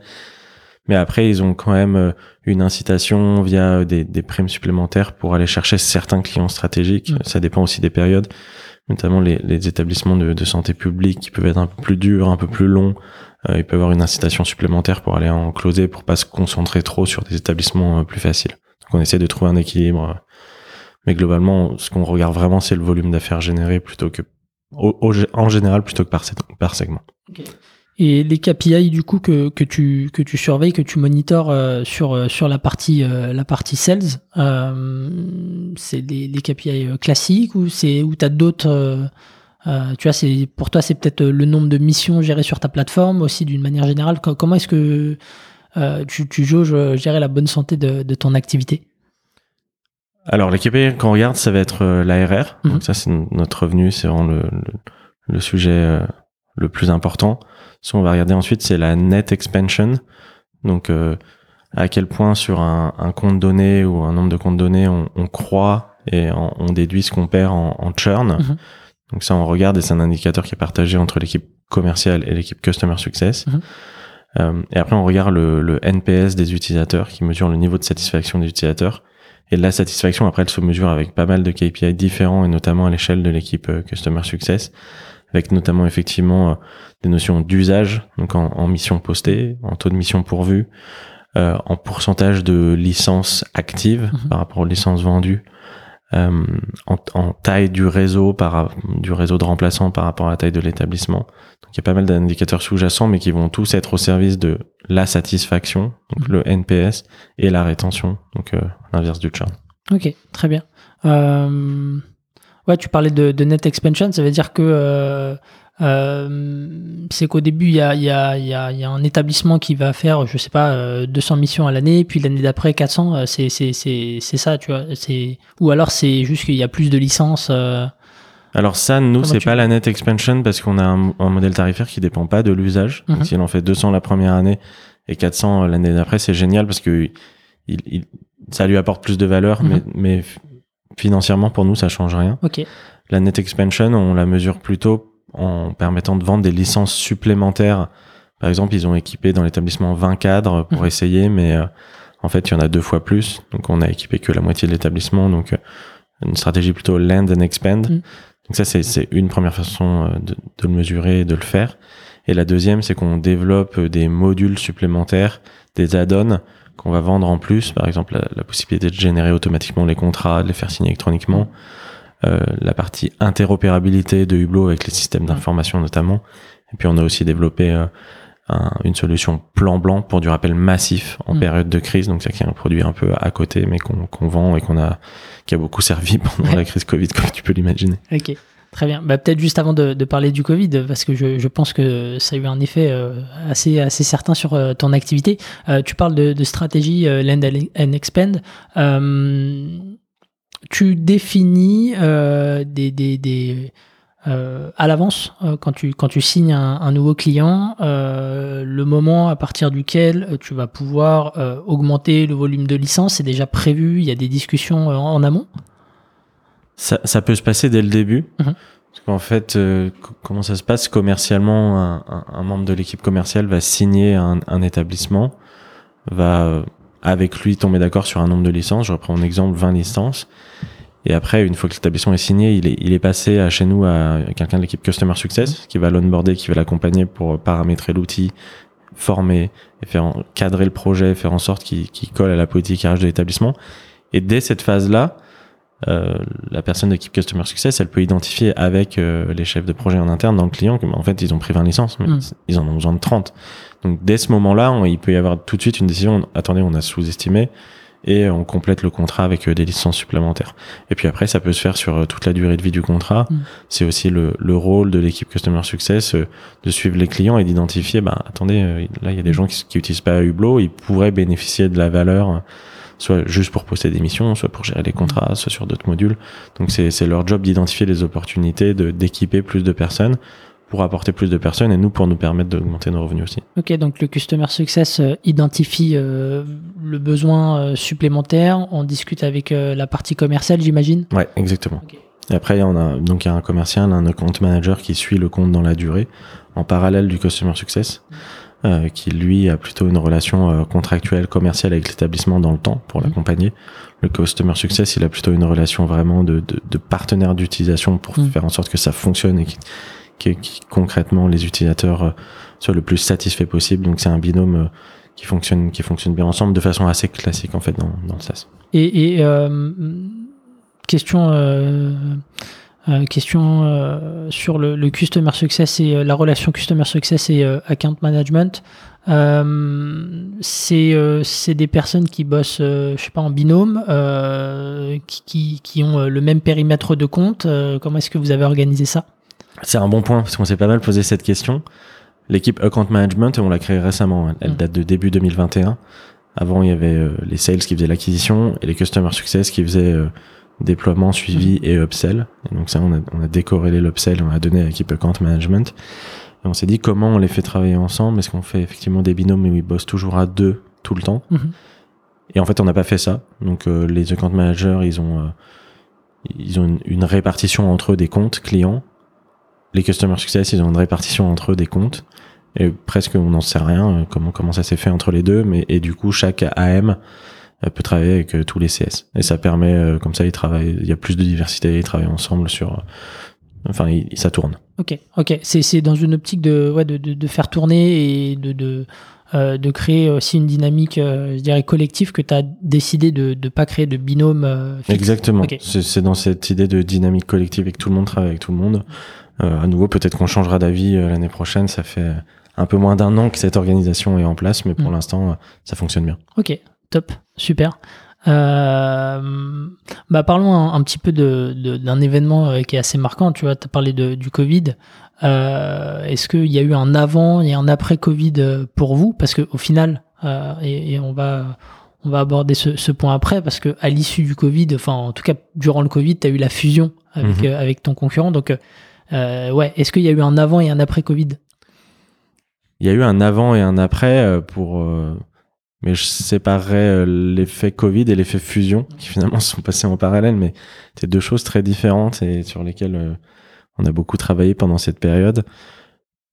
Mais après, ils ont quand même euh, une incitation via des, des primes supplémentaires pour aller chercher certains clients stratégiques. Mhm. Ça dépend aussi des périodes, notamment les, les établissements de, de santé publique qui peuvent être un peu plus durs, un peu plus longs. Euh, il peut y avoir une incitation supplémentaire pour aller en closer, pour pas se concentrer trop sur des établissements euh, plus faciles. On essaie de trouver un équilibre. Mais globalement, ce qu'on regarde vraiment, c'est le volume d'affaires généré plutôt que, en général, plutôt que par, se- par segment. Et les KPI du coup que, tu que tu surveilles, que tu monitores euh, sur euh, sur la partie euh, la partie sales, euh, c'est des KPI classiques ou c'est où t'as d'autres tu vois, c'est pour toi c'est peut-être le nombre de missions gérées sur ta plateforme aussi d'une manière générale. Co- Comment est-ce que euh, tu, tu jauges euh, gérer la bonne santé de, de ton activité Alors, les KPI qu'on regarde, ça va être euh, l'ARR. Mhm. Donc ça, c'est notre revenu, c'est vraiment le, le, le sujet le plus important. Ce qu'on va regarder ensuite, c'est la net expansion. Donc, euh, à quel point sur un, un compte donné ou un nombre de comptes donnés, on, on croit et on, on déduit ce qu'on perd en, en churn. Mhm. Donc ça, on regarde et c'est un indicateur qui est partagé entre l'équipe commerciale et l'équipe Customer Success. Mhm. Euh, et après, on regarde le, le NPS des utilisateurs qui mesure le niveau de satisfaction des utilisateurs. Et la satisfaction, après, elle se mesure avec pas mal de KPI différents et notamment à l'échelle de l'équipe euh, Customer Success, avec notamment effectivement euh, des notions d'usage, donc en, en mission postée, en taux de mission pourvue, euh, en pourcentage de licences actives Mhm. par rapport aux licences vendues, euh, en, en taille du réseau par du réseau de remplaçants par rapport à la taille de l'établissement. Donc il y a pas mal d'indicateurs sous-jacents, mais qui vont tous être au service de la satisfaction, donc Mhm. le NPS, et la rétention, donc euh, l'inverse du churn. Ok, très bien. Euh, ouais, tu parlais de, de net expansion, ça veut dire que euh, euh, c'est qu'au début, il y a, y, a, y, a, y a, un établissement qui va faire, je sais pas, euh, 200 missions à l'année, puis l'année d'après 400, euh, c'est, c'est, c'est, c'est ça, tu vois. C'est... Ou alors c'est juste qu'il y a plus de licences. Euh. Alors ça, nous, c'est pas la net expansion parce qu'on a un, un, modèle tarifaire qui dépend pas de l'usage. Mm-hmm. Donc si on fait 200 la première année et 400 l'année d'après, c'est génial parce que il, il, ça lui apporte plus de valeur, mm-hmm. mais, mais financièrement, pour nous, ça change rien. Ok. La net expansion, on la mesure plutôt en permettant de vendre des licences supplémentaires. Par exemple, ils ont équipé dans l'établissement 20 cadres pour mmh. essayer, mais euh, en fait, il y en a deux fois plus. Donc, on a équipé que la moitié de l'établissement. Donc, euh, une stratégie plutôt land and expand. Mmh. Donc, ça, c'est une première façon euh, de, de, le mesurer et de le faire. Et la deuxième, c'est qu'on développe des modules supplémentaires, des add-ons qu'on va vendre en plus. Par exemple, la, la, possibilité de générer automatiquement les contrats, de les faire signer électroniquement. Euh, la partie interopérabilité de Hublot avec les systèmes d'information notamment. Et puis on a aussi développé euh, un, une solution plan blanc pour du rappel massif en mmh. période de crise. Donc c'est un produit un peu à côté, mais qu'on qu vend et qu'on a qui a beaucoup servi pendant la crise Covid, comme tu peux l'imaginer. Ok. Très bien. Bah, Peut-être juste avant de, de, parler du Covid, parce que je, je, pense que ça a eu un effet euh, assez, assez certain sur euh, ton activité. Euh, tu parles de, de stratégie Land and Expand tu définis euh, des, des, des euh, à l'avance euh, quand tu quand tu signes un, un nouveau client euh, le moment à partir duquel euh, tu vas pouvoir euh, augmenter le volume de licence c'est déjà prévu il y a des discussions en amont? Ça, ça, peut se passer dès le début. Mmh. parce qu'en fait comment ça se passe? Commercialement un, un, un membre de l'équipe commerciale va signer un, un établissement va avec lui tomber d'accord sur un nombre de licences. Je reprends mon exemple 20 licences. Et après, une fois que l'établissement est signé, il est, il est passé à chez nous à quelqu'un de l'équipe Customer Success qui va l'onboarder, qui va l'accompagner pour paramétrer l'outil, former et faire cadrer le projet, faire en sorte qu'il qu colle à la politique RH de l'établissement. Et dès cette phase-là, euh, la personne de l'équipe Customer Success, elle peut identifier avec euh, les chefs de projet en interne dans le client que, en fait, ils ont pris 20 licences, mais mm. ils en ont besoin de 30. Donc, dès ce moment-là, il peut y avoir tout de suite une décision. Attendez, on a sous-estimé et on complète le contrat avec euh, des licences supplémentaires. Et puis après, ça peut se faire sur euh, toute la durée de vie du contrat. Mm. C'est aussi le, le, rôle de l'équipe Customer Success euh, de suivre les clients et d'identifier, bah, attendez, là, il y a des gens qui, qui utilisent pas Hublot, ils pourraient bénéficier de la valeur soit juste pour poster des missions, soit pour gérer les contrats, soit sur d'autres modules. Donc c'est leur job d'identifier les opportunités, d'équiper plus de personnes pour apporter plus de personnes et nous pour nous permettre d'augmenter nos revenus aussi. Ok, donc le Customer Success euh, identifie euh, le besoin euh, supplémentaire, on discute avec euh, la partie commerciale, j'imagine Ouais, exactement. Okay. Et après, on a donc il y a un commercial, un account manager qui suit le compte dans la durée, en parallèle du Customer Success, mmh. qui lui a plutôt une relation contractuelle, commerciale avec l'établissement dans le temps pour mmh. l'accompagner. Le Customer Success, il a plutôt une relation vraiment de, de, de partenaire d'utilisation pour mmh. faire en sorte que ça fonctionne et concrètement les utilisateurs euh, soient le plus satisfaits possible. Donc c'est un binôme euh, qui fonctionne bien ensemble de façon assez classique en fait dans, dans le SaaS. Et, euh, question sur le, customer success et la relation customer success et account management. c'est des personnes qui bossent je sais en binôme qui ont le même périmètre de compte. comment est-ce que vous avez organisé ça? C'est un bon point parce qu'on s'est pas mal posé cette question. L'équipe Account Management, on l'a créée récemment. Elle mmh. date de début 2021. Avant, il y avait euh, les sales qui faisaient l'acquisition et les Customer Success qui faisaient euh, déploiement, suivi mmh. et upsell. Et donc ça, on a, on a décorrélé l'upsell, on a donné à l'équipe Account Management. Et on s'est dit comment on les fait travailler ensemble? Est-ce qu'on fait effectivement des binômes où ils bossent toujours à deux tout le temps? Mmh. Et en fait, on n'a pas fait ça. Donc euh, les account managers, ils ont ils ont une, une répartition entre eux des comptes clients les Customer Success, ils ont une répartition entre eux des comptes. Et presque, on n'en sait rien euh, comment comment ça s'est fait entre les deux, mais et du coup, chaque AM euh, peut travailler avec euh, tous les CS. Et ça permet, comme ça, ils travaillent, il y a plus de diversité, ils travaillent ensemble sur, enfin, ça tourne. Ok, ok. C'est c'est dans une optique de ouais de, de, de faire tourner et de de euh, de créer aussi une dynamique, euh, je dirais, collective que tu as décidé de ne pas créer de binôme. Euh, Exactement. Okay. C'est dans cette idée de dynamique collective et que tout le monde travaille avec tout le monde. à nouveau, peut-être qu'on changera d'avis l'année prochaine. Ça fait un peu moins d'un an que cette organisation est en place, mais pour mmh. l'instant, ça fonctionne bien. Ok, top, super. Euh, bah parlons un, un, petit peu de, de, d'un événement qui est assez marquant. Tu vois, tu as parlé de, du Covid. Est-ce qu'il y a eu un avant et un après Covid pour vous? Parce qu'au final, et, on va on va aborder ce, point après parce que à l'issue du Covid, enfin en tout cas durant le Covid, tu as eu la fusion avec, mhm. avec ton concurrent. Donc ouais, est-ce qu'il y a eu un avant et un après Covid? Il y a eu un avant et un après pour mais je séparerais euh, l'effet Covid et l'effet fusion, qui finalement sont passés en parallèle, mais c'est deux choses très différentes et sur lesquelles euh, on a beaucoup travaillé pendant cette période.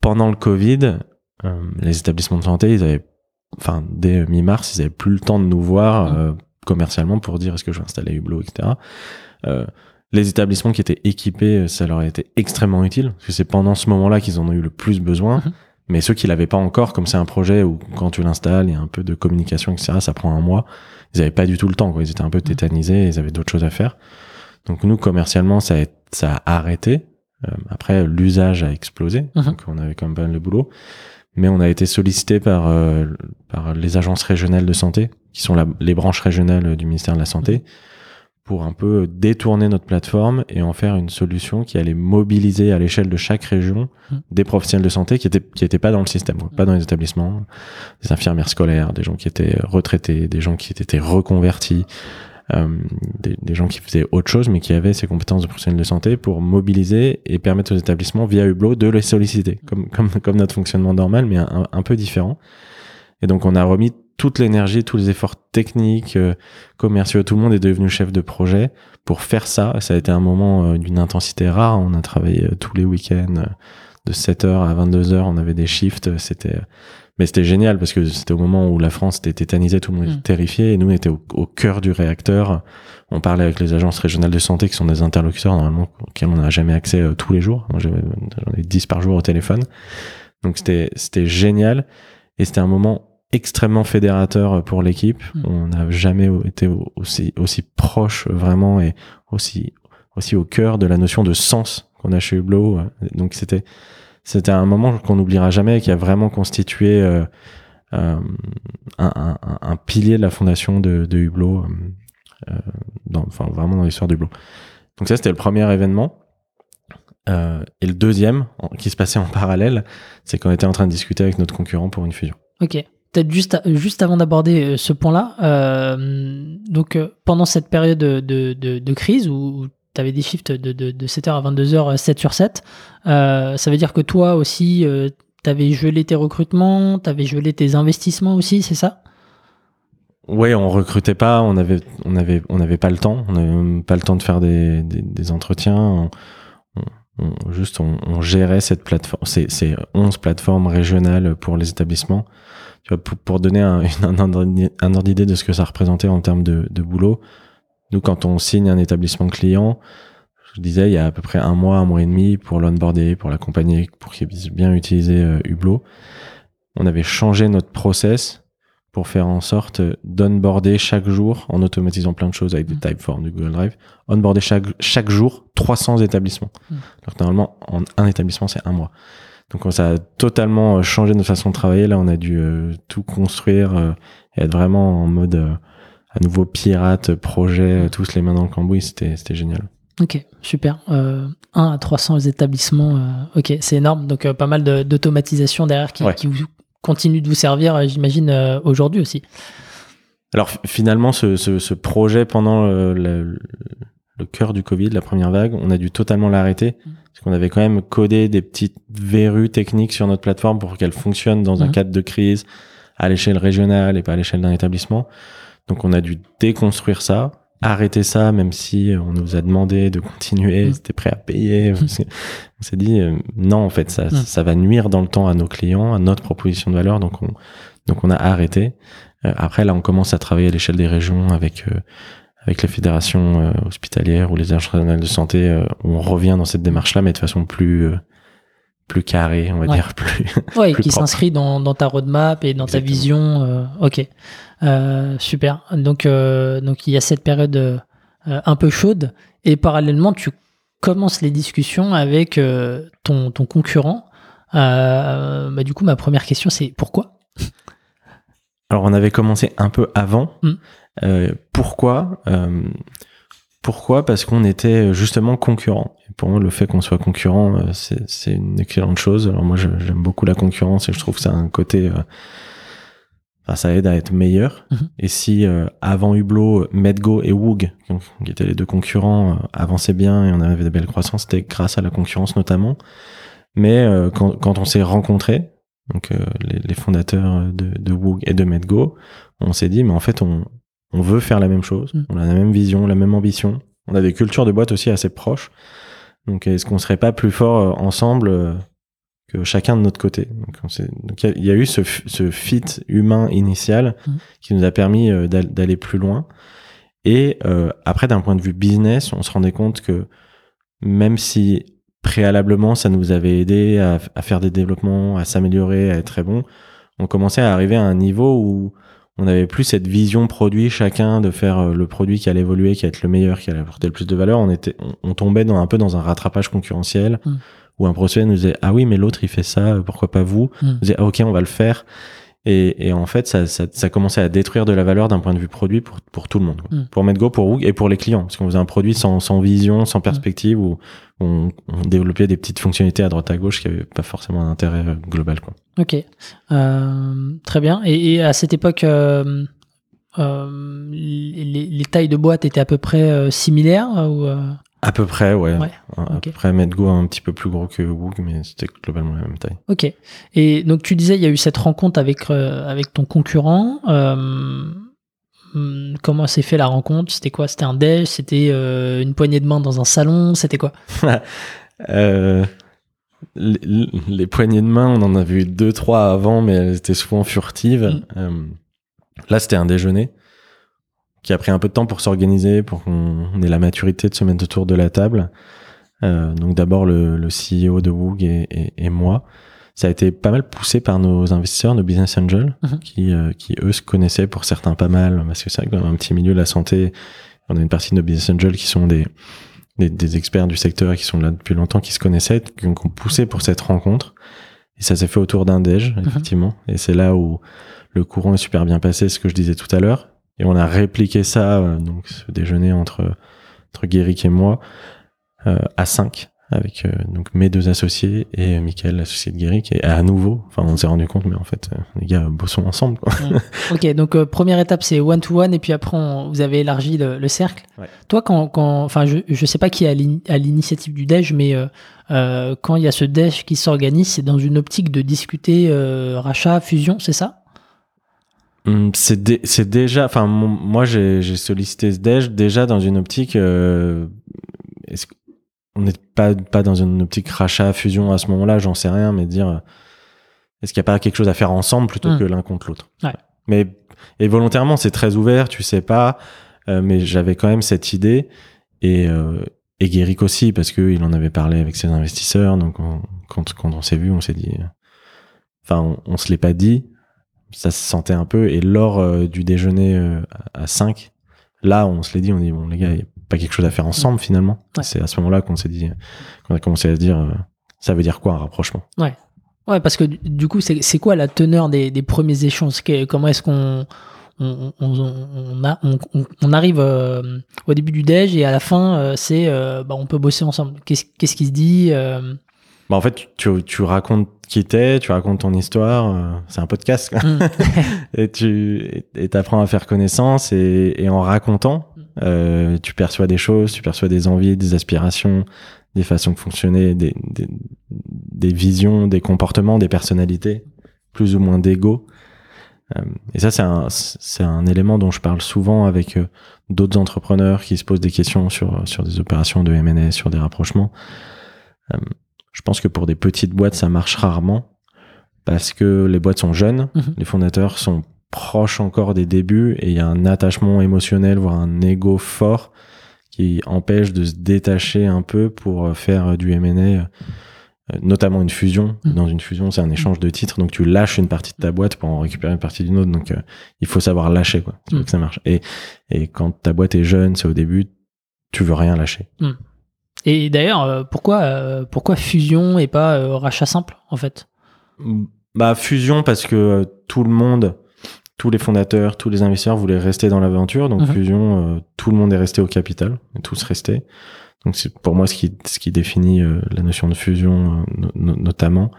Pendant le Covid, euh, les établissements de santé, ils avaient, enfin, dès mi-mars, ils avaient plus le temps de nous voir mmh. commercialement pour dire est-ce que je vais installer Hublot, etc. les établissements qui étaient équipés, ça leur a été extrêmement utile, parce que c'est pendant ce moment-là qu'ils en ont eu le plus besoin. Mmh. Mais ceux qui l'avaient pas encore, comme c'est un projet où quand tu l'installes, il y a un peu de communication, etc., ça prend un mois. Ils avaient pas du tout le temps, quoi. Ils étaient un peu mmh. tétanisés, ils avaient d'autres choses à faire. Donc nous, commercialement, ça a, ça a arrêté. Euh, après, l'usage a explosé. Mmh. Donc on avait quand même pas mal de boulot. Mais on a été sollicité par, euh, par les agences régionales de santé, qui sont les branches régionales du ministère de la Santé, mmh pour un peu détourner notre plateforme et en faire une solution qui allait mobiliser à l'échelle de chaque région mmh. des professionnels de santé qui étaient qui étaient pas dans le système, pas dans les établissements, des infirmières scolaires, des gens qui étaient retraités, des gens qui étaient reconvertis, des, des, gens qui faisaient autre chose mais qui avaient ces compétences de professionnels de santé pour mobiliser et permettre aux établissements via Hublot de les solliciter, comme comme comme notre fonctionnement normal mais un, un peu différent. Et donc on a remis toute l'énergie, tous les efforts techniques, euh, commerciaux, tout le monde est devenu chef de projet pour faire ça. Ça a été un moment euh, d'une intensité rare. On a travaillé euh, tous les week-ends de 7h à 22h. On avait des shifts. C'était, mais c'était génial parce que c'était au moment où la France était tétanisée, tout le monde était mm. terrifié et nous on était au, cœur du réacteur. On parlait avec les agences régionales de santé qui sont des interlocuteurs normalement auxquels on n'a jamais accès tous les jours. J'en ai 10 par jour au téléphone. Donc c'était, c'était génial et c'était un moment extrêmement fédérateur pour l'équipe. Hmm. On n'a jamais été aussi aussi proche vraiment et aussi aussi au cœur de la notion de sens qu'on a chez Hublot. Donc c'était c'était un moment qu'on n'oubliera jamais qui a vraiment constitué euh, euh, un, pilier de la fondation de, de Hublot, euh, enfin vraiment dans l'histoire d'Hublot. Donc ça c'était le premier événement. Et le deuxième, qui se passait en parallèle, c'est qu'on était en train de discuter avec notre concurrent pour une fusion. Ok peut-être juste, juste avant d'aborder ce point-là, donc pendant cette période de, de, de, crise où, tu avais des shifts de, de, 7h à 22h, 7 sur 7, ça veut dire que toi aussi, tu avais gelé tes recrutements, tu avais gelé tes investissements aussi, c'est ça? Ouais, on recrutait pas, on avait, on avait, on avait pas le temps, on n'avait pas le temps de faire des, des, entretiens. On, juste, on, gérait cette plateforme, ces, ces 11 plateformes régionales pour les établissements. Pour, donner un, ordre d'idée de ce que ça représentait en termes de, boulot, nous, quand on signe un établissement client, je disais, il y a à peu près un mois, un mois et demi pour l'onboarder, pour l'accompagner, pour qu'il puisse bien utiliser euh, Hublot. On avait changé notre process pour faire en sorte d'onboarder chaque jour, en automatisant plein de choses avec des mmh. typeforms du Google Drive, onboarder chaque, chaque jour 300 établissements. Mmh. Alors normalement, en un établissement, c'est un mois. Donc ça a totalement euh, changé notre façon de travailler. Là, on a dû euh, tout construire euh, et être vraiment en mode à nouveau pirate, projet, tous les mains dans le cambouis. C'était génial. Ok, super. Euh, 1 à 300 établissements, ok, c'est énorme. Donc pas mal d'automatisation derrière qui, qui continue de vous servir, j'imagine, aujourd'hui aussi. Alors finalement, ce, ce, ce projet pendant le, le, le, cœur du Covid, la première vague, on a dû totalement l'arrêter. Mmh. Parce qu'on avait quand même codé des petites verrues techniques sur notre plateforme pour qu'elle fonctionne dans un mhm. cadre de crise à l'échelle régionale et pas à l'échelle d'un établissement. Donc on a dû déconstruire ça, arrêter ça, même si on nous a demandé de continuer, mmh. c'était prêt à payer. Mhm. On s'est dit euh, non, en fait, ça, mhm. ça va nuire dans le temps à nos clients, à notre proposition de valeur. Donc on, donc on a arrêté. Euh, après là, on commence à travailler à l'échelle des régions avec euh, avec la fédération euh, hospitalière ou les agences régionales de santé, euh, on revient dans cette démarche-là, mais de façon plus euh, plus carrée, on va dire, plus. Oui, qui s'inscrit dans, dans, ta roadmap et dans ta vision. ok, super. Donc donc il y a cette période un peu chaude et parallèlement tu commences les discussions avec ton, ton concurrent. bah, du coup, ma première question c'est pourquoi? Alors on avait commencé un peu avant. Hmm. Euh, pourquoi euh, pourquoi? Parce qu'on était justement concurrents. Et pour moi, le fait qu'on soit concurrent, euh, c'est une excellente chose. Alors moi, j'aime beaucoup la concurrence et je trouve que ça a un côté... euh, Enfin, ça aide à être meilleur. Mhm. Et si euh, avant Hublot, Medgo et Woog, qui étaient les deux concurrents, euh, avançaient bien et on avait de belles croissances, c'était grâce à la concurrence notamment. Mais euh, quand, quand on s'est rencontrés, donc euh, les, les fondateurs de, de Woog et de Medgo, on s'est dit, mais en fait, on, on veut faire la même chose, Mm. on a la même vision, la même ambition. On a des cultures de boîte aussi assez proches. Donc, est-ce qu'on serait pas plus fort euh, ensemble euh, que chacun de notre côté? Donc, il y, a- eu ce, fit humain initial Mm. qui nous a permis euh, d'al- d'aller plus loin. Et euh, après, d'un point de vue business, on se rendait compte que même si préalablement ça nous avait aidé à, à faire des développements, à s'améliorer, à être très bon, on commençait à arriver à un niveau où on n'avait plus cette vision produit chacun de faire euh, le produit qui allait évoluer, qui allait être le meilleur, qui allait apporter le plus de valeur. On était, on, on tombait dans un peu dans un rattrapage concurrentiel Mm. où un prospect nous disait ah oui mais l'autre il fait ça, pourquoi pas vous Mm. On disait ah ok on va le faire. Et, et en fait, ça, ça, ça commençait à détruire de la valeur d'un point de vue produit pour, pour tout le monde. quoi. Mm. Pour Medgo, pour Woog et pour les clients. Parce qu'on faisait un produit sans, sans vision, sans perspective, où on, on développait des petites fonctionnalités à droite à gauche qui n'avaient pas forcément un intérêt euh, global. Quoi. Ok, Euh, très bien. Et, et à cette époque, euh, euh, les, les tailles de boîte étaient à peu près similaires ou, À peu près, ouais. Ouais, À peu près, Medgo un petit peu plus gros que Woog, mais c'était globalement la même taille. Ok. Et donc tu disais, il y a eu cette rencontre avec, euh, avec ton concurrent. Euh, hum, comment s'est fait la rencontre? C'était quoi? C'était un déj C'était euh, une poignée de main dans un salon? C'était quoi? Les, les poignées de main, on en a vu deux, trois avant, mais elles étaient souvent furtives. Mm. Là, c'était un déjeuner qui a pris un peu de temps pour s'organiser, pour qu'on ait la maturité de se mettre autour de la table. Euh, donc d'abord le, le CEO de Woog et, et- et moi. Ça a été pas mal poussé par nos investisseurs, nos business angels, Mhm. qui, euh, qui eux se connaissaient pour certains pas mal, parce que c'est vrai que dans un petit milieu de la santé, on a une partie de nos business angels qui sont des, des, des experts du secteur qui sont là depuis longtemps, qui se connaissaient, qui ont, poussé pour cette rencontre. Et ça s'est fait autour d'un déj, effectivement. Et c'est là où le courant est super bien passé, ce que je disais tout à l'heure. Et on a répliqué ça, euh, donc ce déjeuner entre, entre Guéric et moi, euh, à 5 avec euh, donc mes deux associés et Michael, l'associé de Guéric. Et à nouveau, enfin, on s'est rendu compte, mais en fait, les gars bossons ensemble. Quoi. Ok, donc euh, première étape c'est one to one et puis après on- vous avez élargi le, le cercle. Ouais. Toi, quand, quand, enfin, je, je sais pas qui est à l'in- à l'initiative du déj, mais euh, euh, quand il y a ce déj qui s'organise, c'est dans une optique de discuter rachat, fusion, c'est ça? C'est dé- c'est déjà, enfin, moi j'ai j'ai sollicité ce déj déjà dans une optique. euh, est-ce que- on n'est pas pas dans une optique rachat fusion à ce moment-là, j'en sais rien, mais dire est-ce qu'il n'y a pas quelque chose à faire ensemble plutôt Hum. que l'un contre l'autre? Ouais. Mais et volontairement, c'est très ouvert, tu sais pas, euh, mais j'avais quand même cette idée et euh, et Guéric aussi parce que il en avait parlé avec ses investisseurs, donc on- quand quand on s'est vu, on s'est dit, enfin, on, on se l'est pas dit, ça se sentait un peu. Et lors euh, du déjeuner euh, à 5, là, on se l'est dit, on dit, bon, les gars, il n'y a pas quelque chose à faire ensemble finalement. Ouais. C'est à ce moment-là qu'on s'est dit, qu'on a commencé à se dire, euh, ça veut dire quoi un rapprochement? Ouais, parce que du, coup, c'est quoi la teneur des, des premiers échanges? Comment est-ce qu'on on, on, on, a- on- on- on arrive euh, au début du déj et à la fin, euh, c'est euh, bah, on peut bosser ensemble. Qu'est-ce qui se dit bah, En fait, tu, tu racontes qui t'es, tu racontes ton histoire, euh, c'est un podcast. quoi. hmm, et tu et t'apprends à faire connaissance et, et en racontant, euh, tu perçois des choses, tu perçois des envies, des aspirations, des façons de fonctionner, des, des, des visions, des comportements, des personnalités, plus ou moins d'ego. Euh, et ça, c'est un, c'est un élément dont je parle souvent avec euh, d'autres entrepreneurs qui se posent des questions sur, sur des opérations de M&A, sur des rapprochements. Je pense que pour des petites boîtes, ça marche rarement parce que les boîtes sont jeunes, Mhm. les fondateurs sont proches encore des débuts et il y a un attachement émotionnel, voire un ego fort qui empêche de se détacher un peu pour euh, faire du M&A, euh, notamment une fusion. Mhm. Dans une fusion, c'est un échange de titres, donc tu lâches une partie de ta boîte pour en récupérer une partie d'une autre. Donc euh, il faut savoir lâcher, quoi. C'est Mhm. pour que ça marche. Et, et quand ta boîte est jeune, c'est au début, tu veux rien lâcher. Et d'ailleurs, euh, pourquoi, euh, pourquoi fusion et pas euh, rachat simple, en fait? Bah fusion parce que tout le monde, tous les fondateurs, tous les investisseurs voulaient rester dans l'aventure. Donc Mhm. Fusion, tout le monde est resté au capital, tous restés. Donc c'est pour moi ce qui ce qui définit la notion de fusion no- no- notamment.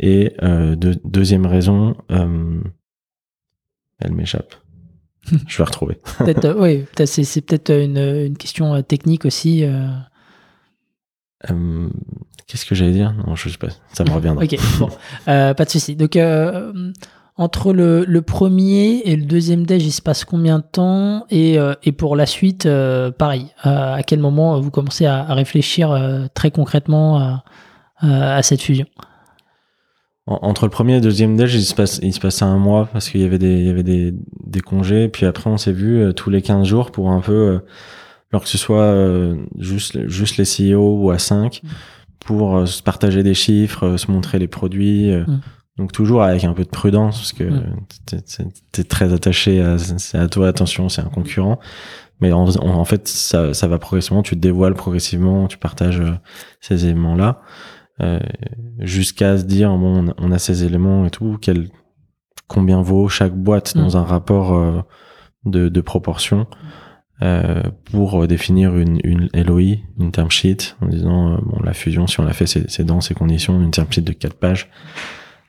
Et euh, de- deuxième raison, euh, elle m'échappe. Je vais retrouver. Peut-être, euh, oui, c'est, peut-être une, une question technique aussi. Euh. Qu'est-ce que j'allais dire? Non, je sais pas. Ça me reviendra. Ok, bon, Euh, pas de souci. Donc, euh, entre le, le premier et le deuxième déj, il se passe combien de temps? Et, et pour la suite, pareil. à quel moment vous commencez à, à réfléchir très concrètement à, cette fusion? En- entre le premier et le deuxième déj, il se passe, il se passait un mois parce qu'il y avait des, il y avait des, des congés. Puis après, on s'est vu euh, tous les 15 jours pour un peu, alors que ce soit euh, juste, juste les CEO ou à 5, Mm. pour euh, se partager des chiffres, euh, se montrer les produits. Mm. Donc toujours avec un peu de prudence parce que Mm. t'es- t'es t'es très attaché à, toi, attention, c'est un concurrent. Mais en, fait, ça, ça va progressivement, tu te dévoiles progressivement, tu partages ces éléments-là. Euh, jusqu'à se dire bon on a, ces éléments et tout quel combien vaut chaque boîte Mm. dans un rapport euh, de, de proportion euh, pour euh, définir une, une LOI, une term sheet, en disant euh, bon la fusion si on l'a fait c'est dans ces conditions, une term sheet de quatre pages.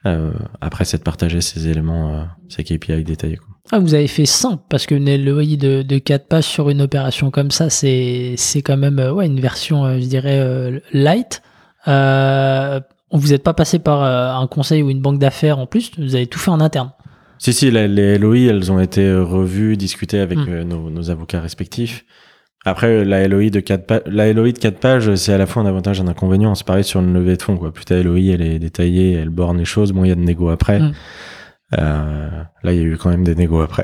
Euh, après c'est de partager ces éléments, ces KPI détaillés. Quoi. ah, Vous avez fait simple parce que une LOI de, de 4 pages sur une opération comme ça, c'est, c'est quand même ouais, une version, je dirais, light. Vous n'êtes pas passé par un conseil ou une banque d'affaires en plus, vous avez tout fait en interne. Si, si, les LOI, elles ont été euh, revues, discutées avec Mm. euh, nos, nos avocats respectifs. Après, euh, la LOI de 4 pages, la LOI de 4 pages, c'est à la fois un avantage et un inconvénient. C'est pareil sur une levée de fonds, quoi. Plus ta LOI, elle est détaillée, elle borne les choses, moins il y a de négo après. Mm. Euh, là, il y a eu quand même des négos après.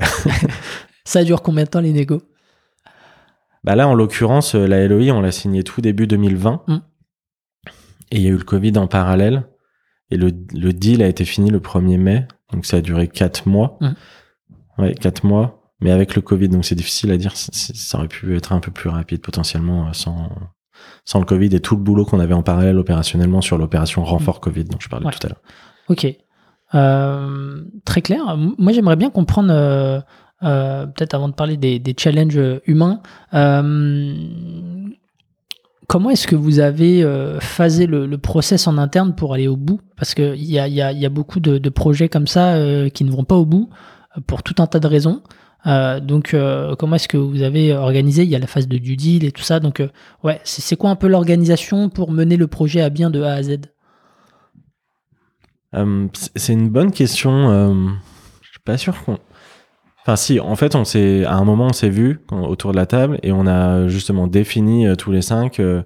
Ça dure combien de temps les négos? Bah là, en l'occurrence, la LOI, on l'a signée tout début 2020. Mm. Et il y a eu le Covid en parallèle. Et le, le deal a été fini le 1er mai. Donc ça a duré 4 mois. Mm. Ouais, 4 mois. Mais avec le Covid, donc c'est difficile à dire. Ça aurait pu être un peu plus rapide potentiellement euh, sans, sans le Covid et tout le boulot qu'on avait en parallèle opérationnellement sur l'opération renfort Covid dont je parlais Ouais. tout à l'heure. Ok. Euh, très clair. Moi, j'aimerais bien comprendre, euh, euh, peut-être avant de parler des, des challenges humains, comment est-ce que vous avez euh, phasé le, process en interne pour aller au bout? Parce qu'il y a, beaucoup de, projets comme ça euh, qui ne vont pas au bout euh, pour tout un tas de raisons. Donc, comment est-ce que vous avez organisé? Il y a la phase de due deal et tout ça. Donc, ouais, c'est quoi un peu l'organisation pour mener le projet à bien de A à Z? C'est- une bonne question. Je suis pas sûr qu'on. Enfin, si. En fait, on s'est à un moment, on s'est vu autour de la table et on a justement défini euh, tous les cinq euh,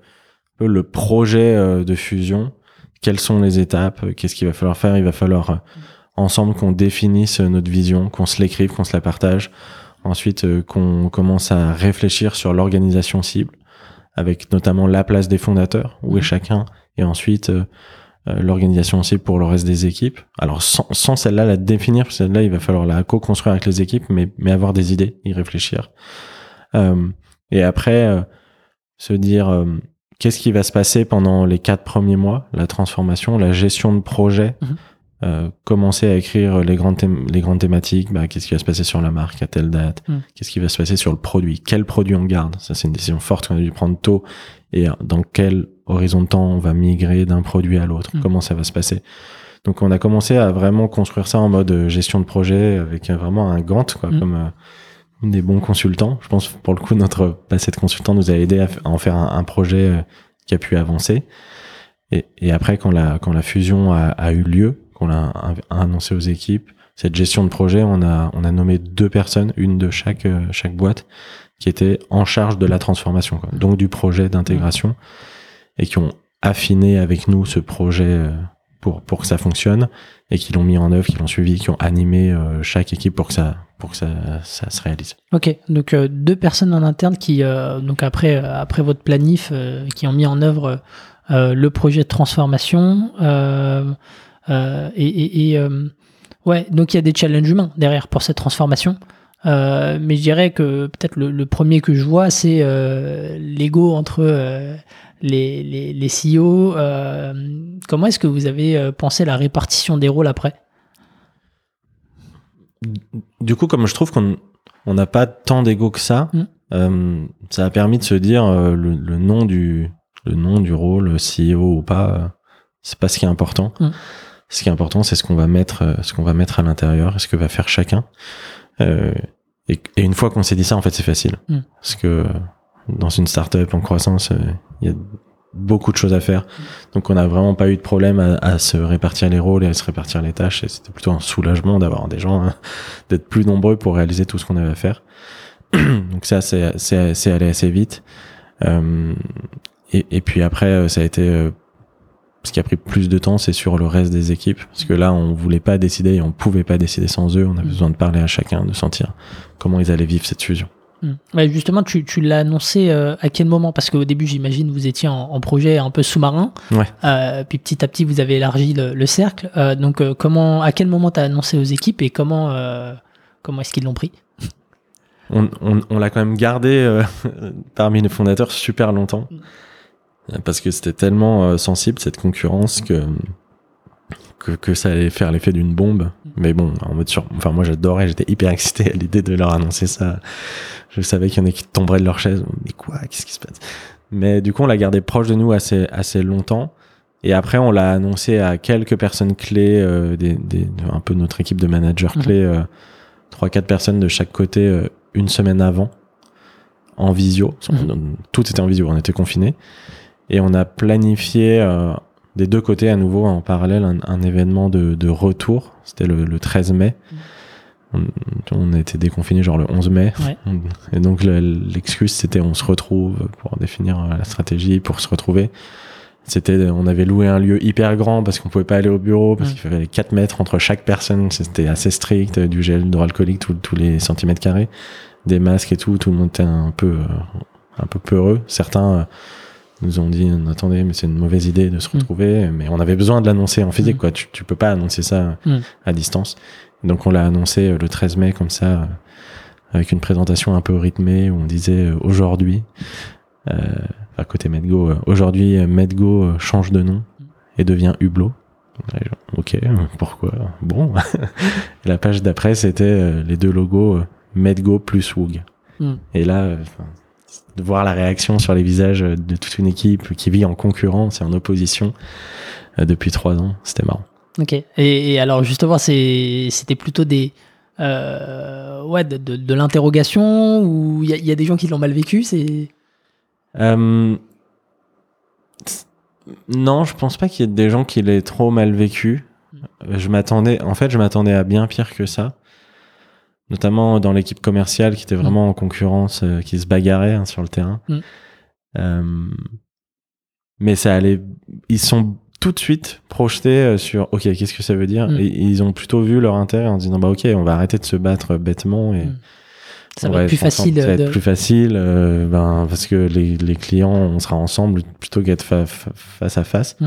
le projet euh, de fusion. Quelles sont les étapes? Qu'est-ce qu'il va falloir faire? Il va falloir ensemble qu'on définisse notre vision, qu'on se l'écrive, qu'on se la partage. Ensuite, qu'on commence à réfléchir sur l'organisation cible, avec notamment la place des fondateurs, où est Mhm. chacun, et ensuite l'organisation cible pour le reste des équipes. Alors sans, sans celle-là la définir, parce que celle-là il va falloir la co-construire avec les équipes, mais, mais avoir des idées, y réfléchir. Euh, et après, euh, se dire euh, qu'est-ce qui va se passer pendant les quatre premiers mois, la transformation, la gestion de projet, euh, commencer à écrire les grandes, les grandes thématiques, bah, qu'est-ce qui va se passer sur la marque à telle date, Mhm. qu'est-ce qui va se passer sur le produit, quel produit on garde, ça c'est une décision forte qu'on a dû prendre tôt, et euh, dans quel horizon de temps on va migrer d'un produit à l'autre, Mhm. comment ça va se passer? Donc on a commencé à vraiment construire ça en mode euh, gestion de projet avec euh, vraiment un Gantt, quoi, Mhm. comme euh, des bons consultants. Je pense pour le coup notre passé de consultant nous a aidé à, en faire un, un projet qui a pu avancer. Et, et après quand la quand la fusion a, a eu lieu, qu'on l'a annoncé aux équipes, cette gestion de projet, on a on a nommé deux personnes, une de chaque chaque boîte, qui étaient en charge de la transformation, quoi. donc du projet d'intégration, et qui ont affiné avec nous ce projet euh, pour pour que ça fonctionne et qui l'ont mis en œuvre, qui l'ont suivi, qui ont animé euh, chaque équipe pour que ça pour que ça, ça se réalise. Ok, donc euh, deux personnes en interne qui, donc après, après votre planif, qui ont mis en œuvre le projet de transformation. et et- ouais, donc il y a des challenges humains derrière pour cette transformation. Mais je dirais que peut-être le, premier que je vois, c'est l'ego entre les, les, les CEO. Euh, comment est-ce que vous avez euh, pensé la répartition des rôles après? Du coup, comme je trouve qu'on on n'a pas tant d'ego que ça, Mm. euh, ça a permis de se dire euh, le, le nom du le nom du rôle, CEO ou pas, euh, c'est pas ce qui est important. Mm. Ce qui est important, c'est ce qu'on va mettre, ce qu'on va mettre à l'intérieur, ce que va faire chacun. Et, et une fois qu'on s'est dit ça, en fait, c'est facile, Mm. parce que dans une startup en croissance, il y a beaucoup de choses à faire. Donc, on n'a vraiment pas eu de problème à, se répartir les rôles et à se répartir les tâches. Et c'était plutôt un soulagement d'avoir des gens, hein, d'être plus nombreux pour réaliser tout ce qu'on avait à faire. Donc ça, c'est allé assez vite. Euh, et, puis après, euh, ça a été euh, ce qui a pris plus de temps, c'est sur le reste des équipes, parce que là, on voulait pas décider et on pouvait pas décider sans eux. On Mm. besoin de parler à chacun, de sentir comment ils allaient vivre cette fusion. Ouais, justement, tu, tu l'as annoncé euh, à quel moment? Parce qu'au début, j'imagine, vous étiez en, en projet un peu sous-marin. Ouais. Euh, puis petit à petit, vous avez élargi le, le cercle. Euh, donc, comment, à quel moment tu as annoncé aux équipes et comment, comment est-ce qu'ils l'ont pris? On, on, on l'a quand même gardé parmi les fondateurs super longtemps, Euh, parce que c'était tellement sensible cette concurrence que que, que ça allait faire l'effet d'une bombe. Mais bon, en mode sur, enfin moi j'adorais, j'étais hyper excité à l'idée de leur annoncer ça. Je savais qu'il y en a qui tomberaient de leur chaise. Mais quoi, qu'est-ce qui se passe? Mais du coup, on l'a gardé proche de nous assez assez longtemps. Et après, on l'a annoncé à quelques personnes clés, euh, des, des, un peu notre équipe de managers Mhm. clés, euh, trois quatre personnes de chaque côté, euh, une semaine avant, en visio. Mhm. Tout était en visio, on était confinés. Et on a planifié euh, des deux côtés à nouveau en parallèle un, un événement de, de retour. C'était le, le 13 mai. On, on a été déconfinés genre le 11 mai. Ouais. Et donc le- l'excuse c'était on se retrouve pour définir euh, la stratégie, pour se retrouver. C'était, on avait loué un lieu hyper grand parce qu'on pouvait pas aller au bureau parce Mm. qu'il fallait 4 mètres entre chaque personne. C'était assez strict, du gel hydroalcoolique tous tous les centimètres carrés, des masques et tout. Tout le monde était un peu, euh, un peu peureux. Certains nous ont dit, attendez, mais c'est une mauvaise idée de se Mm. retrouver. Mais on avait besoin de l'annoncer en physique, Mm. quoi. Tu, tu peux pas annoncer ça Mm. à distance. Donc on l'a annoncé euh, le 13 mai comme ça, euh, avec une présentation un peu rythmée où on disait euh, aujourd'hui, euh, à côté Medgo, aujourd'hui Medgo change de nom et devient Hublot. Ok, pourquoi? Bon. La page d'après c'était les deux logos Medgo plus Woog. Et là, enfin, de voir la réaction sur les visages de toute une équipe qui vit en concurrence et en opposition euh, depuis trois ans, c'était marrant. Ok. Et, et alors, justement, c'était plutôt des. euh, ouais, de, de, de l'interrogation ou il y, a- il y a des gens qui l'ont mal vécu c'est? Euh, non, je pense pas qu'il y ait des gens qui l'aient trop mal vécu. Euh, Je m'attendais, en fait, je m'attendais à bien pire que ça. Notamment dans l'équipe commerciale qui était vraiment en concurrence, euh, qui se bagarrait hein, sur le terrain. Mm. Euh, mais ça allait. Ils sont tout de suite projetés euh, sur OK, qu'est-ce que ça veut dire? Mm. Et ils ont plutôt vu leur intérêt en disant bah OK, on va arrêter de se battre bêtement et Mm. ça va être plus facile Ça va être plus facile, euh, ben, parce que les, les clients, on sera ensemble plutôt qu'être fa- fa- face à face. Mm.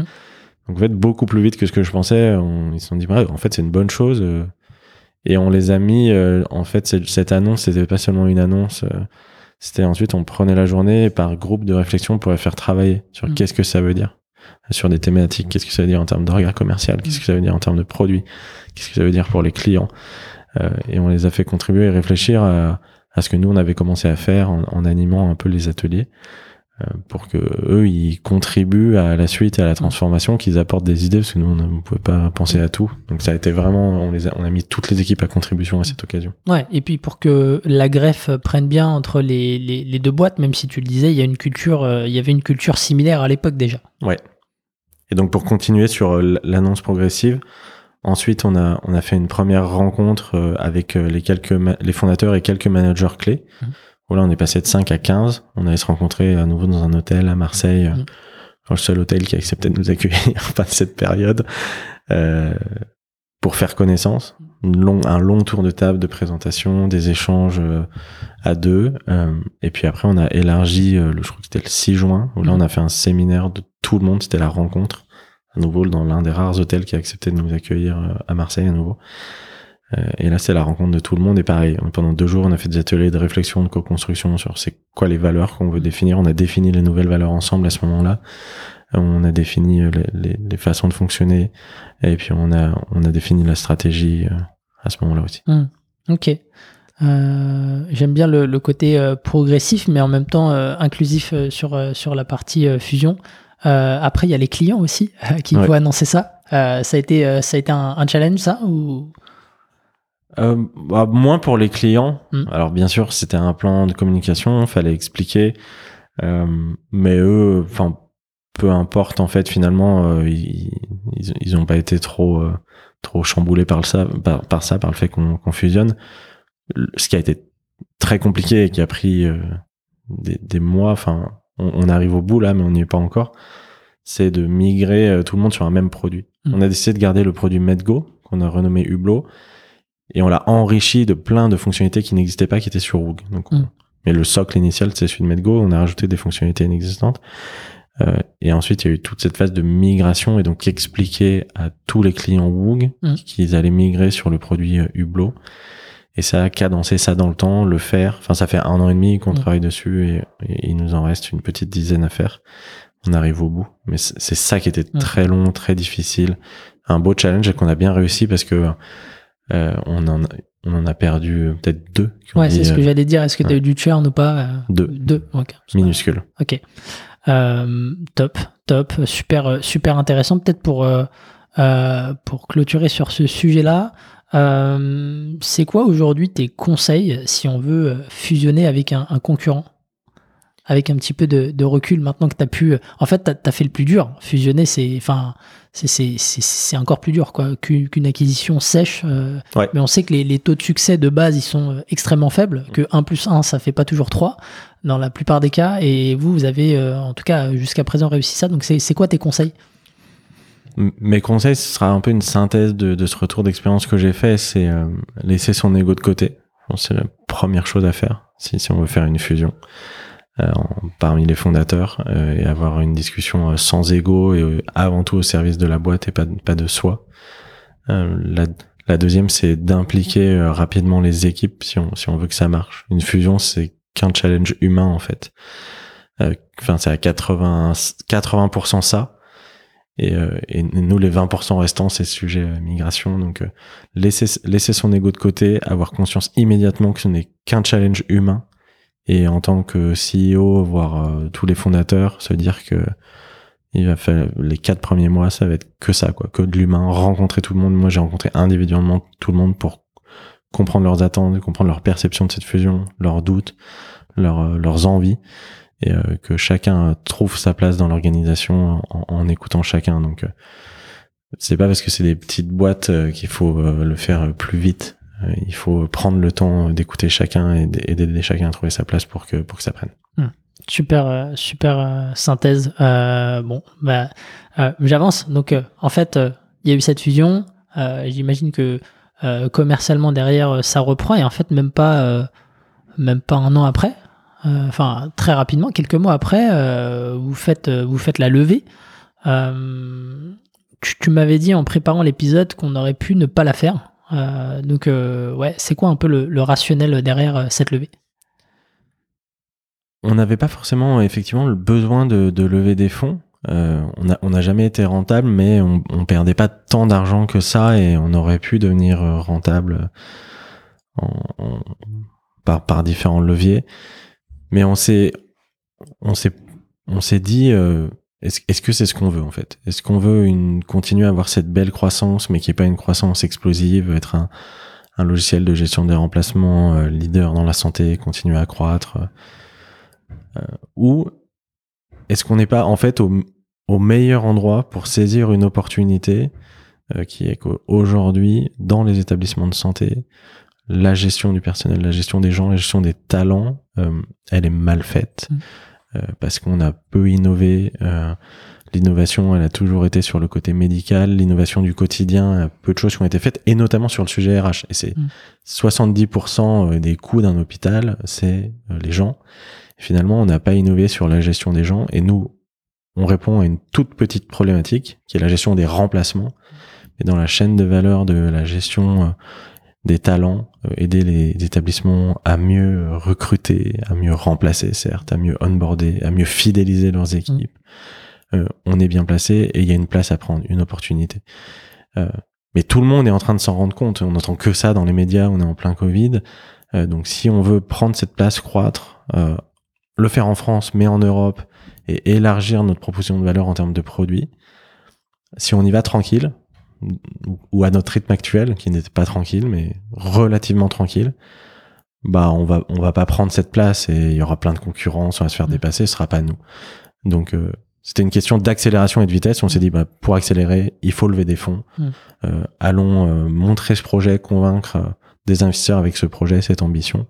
Donc, en fait, beaucoup plus vite que ce que je pensais. On, ils se sont dit, bah, en fait, c'est une bonne chose. Et on les a mis, euh, en fait, cette, annonce, c'était pas seulement une annonce. euh, c'était ensuite, on prenait la journée et par groupe de réflexion pour les faire travailler sur Mm. qu'est-ce que ça veut dire. Sur des thématiques, qu'est-ce que ça veut dire en termes de regard commercial, qu'est-ce que ça veut dire en termes de produits, qu'est-ce que ça veut dire pour les clients. Euh, et on les a fait contribuer et réfléchir à, à ce que nous on avait commencé à faire en, en animant un peu les ateliers pour que eux ils contribuent à la suite et à la transformation qu'ils apportent des idées parce que nous on ne pouvait pas penser à tout donc ça a été vraiment on les a, on a mis toutes les équipes à contribution à cette occasion Ouais, et puis pour que la greffe prenne bien entre les, les, les deux boîtes, même si tu le disais, il y a une culture, euh, il y avait une culture similaire à l'époque déjà. et donc pour continuer sur euh, l'annonce progressive ensuite on a on a fait une première rencontre euh, avec euh, les quelques ma- les fondateurs et quelques managers clés Mhm. Où là on est passé de 5 à 15 on allait se rencontrer à nouveau dans un hôtel à Marseille euh, Mhm. le seul hôtel qui a accepté de nous accueillir pendant cette période euh, pour faire connaissance. Long- un long tour de table de présentation, des échanges euh, à deux. euh, et puis après, on a élargi, euh, le, je crois que c'était le 6 juin, où là, Mhm. on a fait un séminaire de tout le monde. C'était la rencontre, à nouveau, dans l'un des rares hôtels qui a accepté de nous accueillir euh, à Marseille à nouveau. Euh, et là, c'est la rencontre de tout le monde. Et pareil, pendant deux jours, on a fait des ateliers de réflexion, de co-construction sur c'est quoi les valeurs qu'on veut définir. On a défini les nouvelles valeurs ensemble à ce moment-là. On a défini euh, les, les- les façons de fonctionner. Et puis, on a, on a défini la stratégie euh, à ce moment-là aussi. Ok. Euh, J'aime bien le, le côté euh, progressif, mais en même temps euh, inclusif sur, sur la partie fusion. Euh, après, il y a les clients aussi qui Ouais. vont annoncer ça. Euh, ça a été, ça a été un, un challenge, ça ou... Euh, bah, moins pour les clients. Mm. Alors bien sûr, c'était un plan de communication, fallait expliquer. Euh, mais eux, enfin, peu importe en fait. Finalement, euh, ils, ils, ils ont pas été trop euh, trop chamboulés par le ça, par, par ça, par le fait qu'on qu'on fusionne. Ce qui a été très compliqué et qui a pris euh, des, des mois. Enfin, on, on arrive au bout là, mais on n'y est pas encore. C'est de migrer tout le monde sur un même produit. Mm. On a décidé de garder le produit MedGo qu'on a renommé Hublot et on l'a enrichi de plein de fonctionnalités qui n'existaient pas, qui étaient sur Rogue. Donc, on- Mm. mais le socle initial, c'est celui de MedGo. On a rajouté des fonctionnalités inexistantes. Euh, et ensuite, il y a eu toute cette phase de migration et donc expliquer à tous les clients Woog Mm. qu'ils allaient migrer sur le produit euh, Hublot. Et ça a cadencé ça dans le temps, le faire. Enfin, ça fait un an et demi qu'on Mm. travaille dessus et, et il nous en reste une petite dizaine à faire. On arrive au bout. Mais c'est c'est ça qui était Mm. très long, très difficile. Un beau challenge et qu'on a bien réussi parce que euh, on, en a, on en a perdu euh, peut-être deux. qui Ouais, c'est ce que euh, j'allais dire. Est-ce que tu as ouais. eu du churn ou pas Deux. Deux, ok. minuscules. Ok. Euh, top, top, super, super intéressant. Peut-être pour euh, pour clôturer sur ce sujet-là, c'est quoi aujourd'hui tes conseils si on veut fusionner avec un, un concurrent? Avec un petit peu de, de recul maintenant que tu as pu. En fait, tu as, fait le plus dur. Fusionner, c'est enfin, c'est- encore plus dur quoi qu'une acquisition sèche. euh, Ouais. Mais on sait que les, les taux de succès de base, ils sont euh, extrêmement faibles, que 1 plus 1, ça fait pas toujours 3 dans la plupart des cas. Et vous, vous avez euh, en tout cas jusqu'à présent réussi ça. Donc, c'est quoi tes conseils? Mes conseils, ce sera un peu une synthèse de, de ce retour d'expérience que j'ai fait. C'est euh, laisser son ego de côté. C'est la première chose à faire si, si on veut faire une fusion en- parmi les fondateurs euh, et avoir une discussion euh, sans ego et euh, avant tout au service de la boîte et pas, pas de soi. Euh, la, la deuxième, c'est d'impliquer euh, rapidement les équipes si on, si on veut que ça marche. Une fusion, c'est qu'un challenge humain en fait. Euh, Enfin, c'est à 80, 80% ça. Et, euh, et nous, les 20% restants, c'est sujet euh, migration. Donc, euh, laisser, laisser son ego de côté, avoir conscience immédiatement que ce n'est qu'un challenge humain. Et en tant que CEO, voire euh, tous les fondateurs, se dire que il va les quatre premiers mois, ça va être que ça, quoi, que de l'humain, rencontrer tout le monde. Moi, j'ai rencontré individuellement tout le monde pour comprendre leurs attentes, comprendre leur perception de cette fusion, leurs doutes, leurs, euh, leurs envies et euh, que chacun trouve sa place dans l'organisation en, écoutant chacun. Donc, euh, c'est pas parce que c'est des petites boîtes qu'il faut le faire plus vite. Euh, il faut prendre le temps d'écouter chacun et d'aider chacun à trouver sa place pour que pour que ça prenne. Super, euh, super euh, synthèse. Bon, bah, j'avance. Donc, en fait, il y a eu cette fusion. J'imagine que commercialement derrière, ça reprend. Et en fait, même pas, même pas un an après. Enfin, très rapidement, quelques mois après, vous faites, vous faites la levée. Tu m'avais dit en préparant l'épisode qu'on aurait pu ne pas la faire. Euh, donc, euh, ouais, c'est quoi un peu le, rationnel derrière euh, cette levée? On n'avait pas forcément effectivement le besoin de, lever des fonds. On n'a on jamais été rentable, mais on, on perdait pas tant d'argent que ça et on aurait pu devenir rentable en- en- par, par différents leviers. Mais on s'est on s'est on s'est dit est-ce que c'est ce qu'on veut en fait? Est-ce qu'on veut une continuer à avoir cette belle croissance, mais qui est pas une croissance explosive, être un, logiciel de gestion des remplacements, euh, leader dans la santé, continuer à croître euh, ou est-ce qu'on n'est pas en fait au, meilleur endroit pour saisir une opportunité euh, qui est qu'aujourd'hui, dans les établissements de santé, la gestion du personnel, la gestion des gens, la gestion des talents, euh, elle est mal faite? Mm. Euh, parce qu'on a peu innové. euh, L'innovation, elle a toujours été sur le côté médical. L'innovation du quotidien, a peu de choses qui ont été faites, et notamment sur le sujet RH. Et c'est Mm. 70% des coûts d'un hôpital, c'est euh, les gens. Et finalement, on n'a pas innové sur la gestion des gens. Et nous, on répond à une toute petite problématique, qui est la gestion des remplacements. Et dans la chaîne de valeur de la gestion euh, des talents, euh, aider les établissements à mieux recruter, à mieux remplacer, certes, à mieux onboarder, à mieux fidéliser leurs équipes. Euh, on est bien placé et il y a une place à prendre, une opportunité. Euh, mais tout le monde est en train de s'en rendre compte. On n'entend que ça dans les médias, on est en plein Covid. Euh, donc si on veut prendre cette place, croître, euh, le faire en France, mais en Europe, et élargir notre proposition de valeur en termes de produits, si on y va tranquille, ou à notre rythme actuel, qui n'était pas tranquille, mais relativement tranquille, bah on va on va pas prendre cette place et il y aura plein de concurrence, on va se faire dépasser, ce sera pas nous. Donc euh, c'était une question d'accélération et de vitesse. On s'est dit, bah, pour accélérer, il faut lever des fonds. Mm. Euh, allons euh, montrer ce projet, convaincre euh, des investisseurs avec ce projet, cette ambition.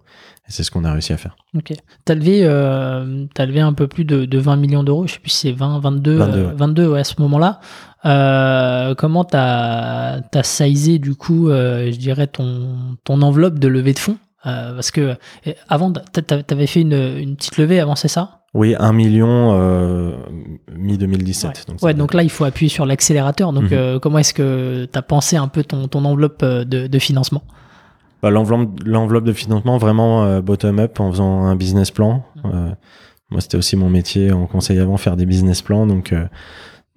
Et c'est ce qu'on a réussi à faire. Ok. T'as levé, euh, t'as levé un peu plus de, de 20 millions d'euros. Je sais plus si c'est 20, 22, 22, euh, ouais. 22 ouais, à ce moment-là. Euh, comment t'as, t'as sizé du coup, euh, je dirais ton, ton enveloppe de levée de fonds? Euh, Parce que euh, avant, t'a- t'avais fait une, une petite levée avant, c'est ça? Oui, un million euh, mi-2017. Ouais, Donc, Ouais, ça- donc là, il faut appuyer sur l'accélérateur. Donc, Mhm. euh, comment est-ce que tu as pensé un peu ton, ton enveloppe de, de financement? Bah, l'enveloppe, de financement vraiment euh, bottom-up en faisant un business plan. Euh, moi, c'était aussi mon métier en conseil avant, faire des business plans. Donc, euh,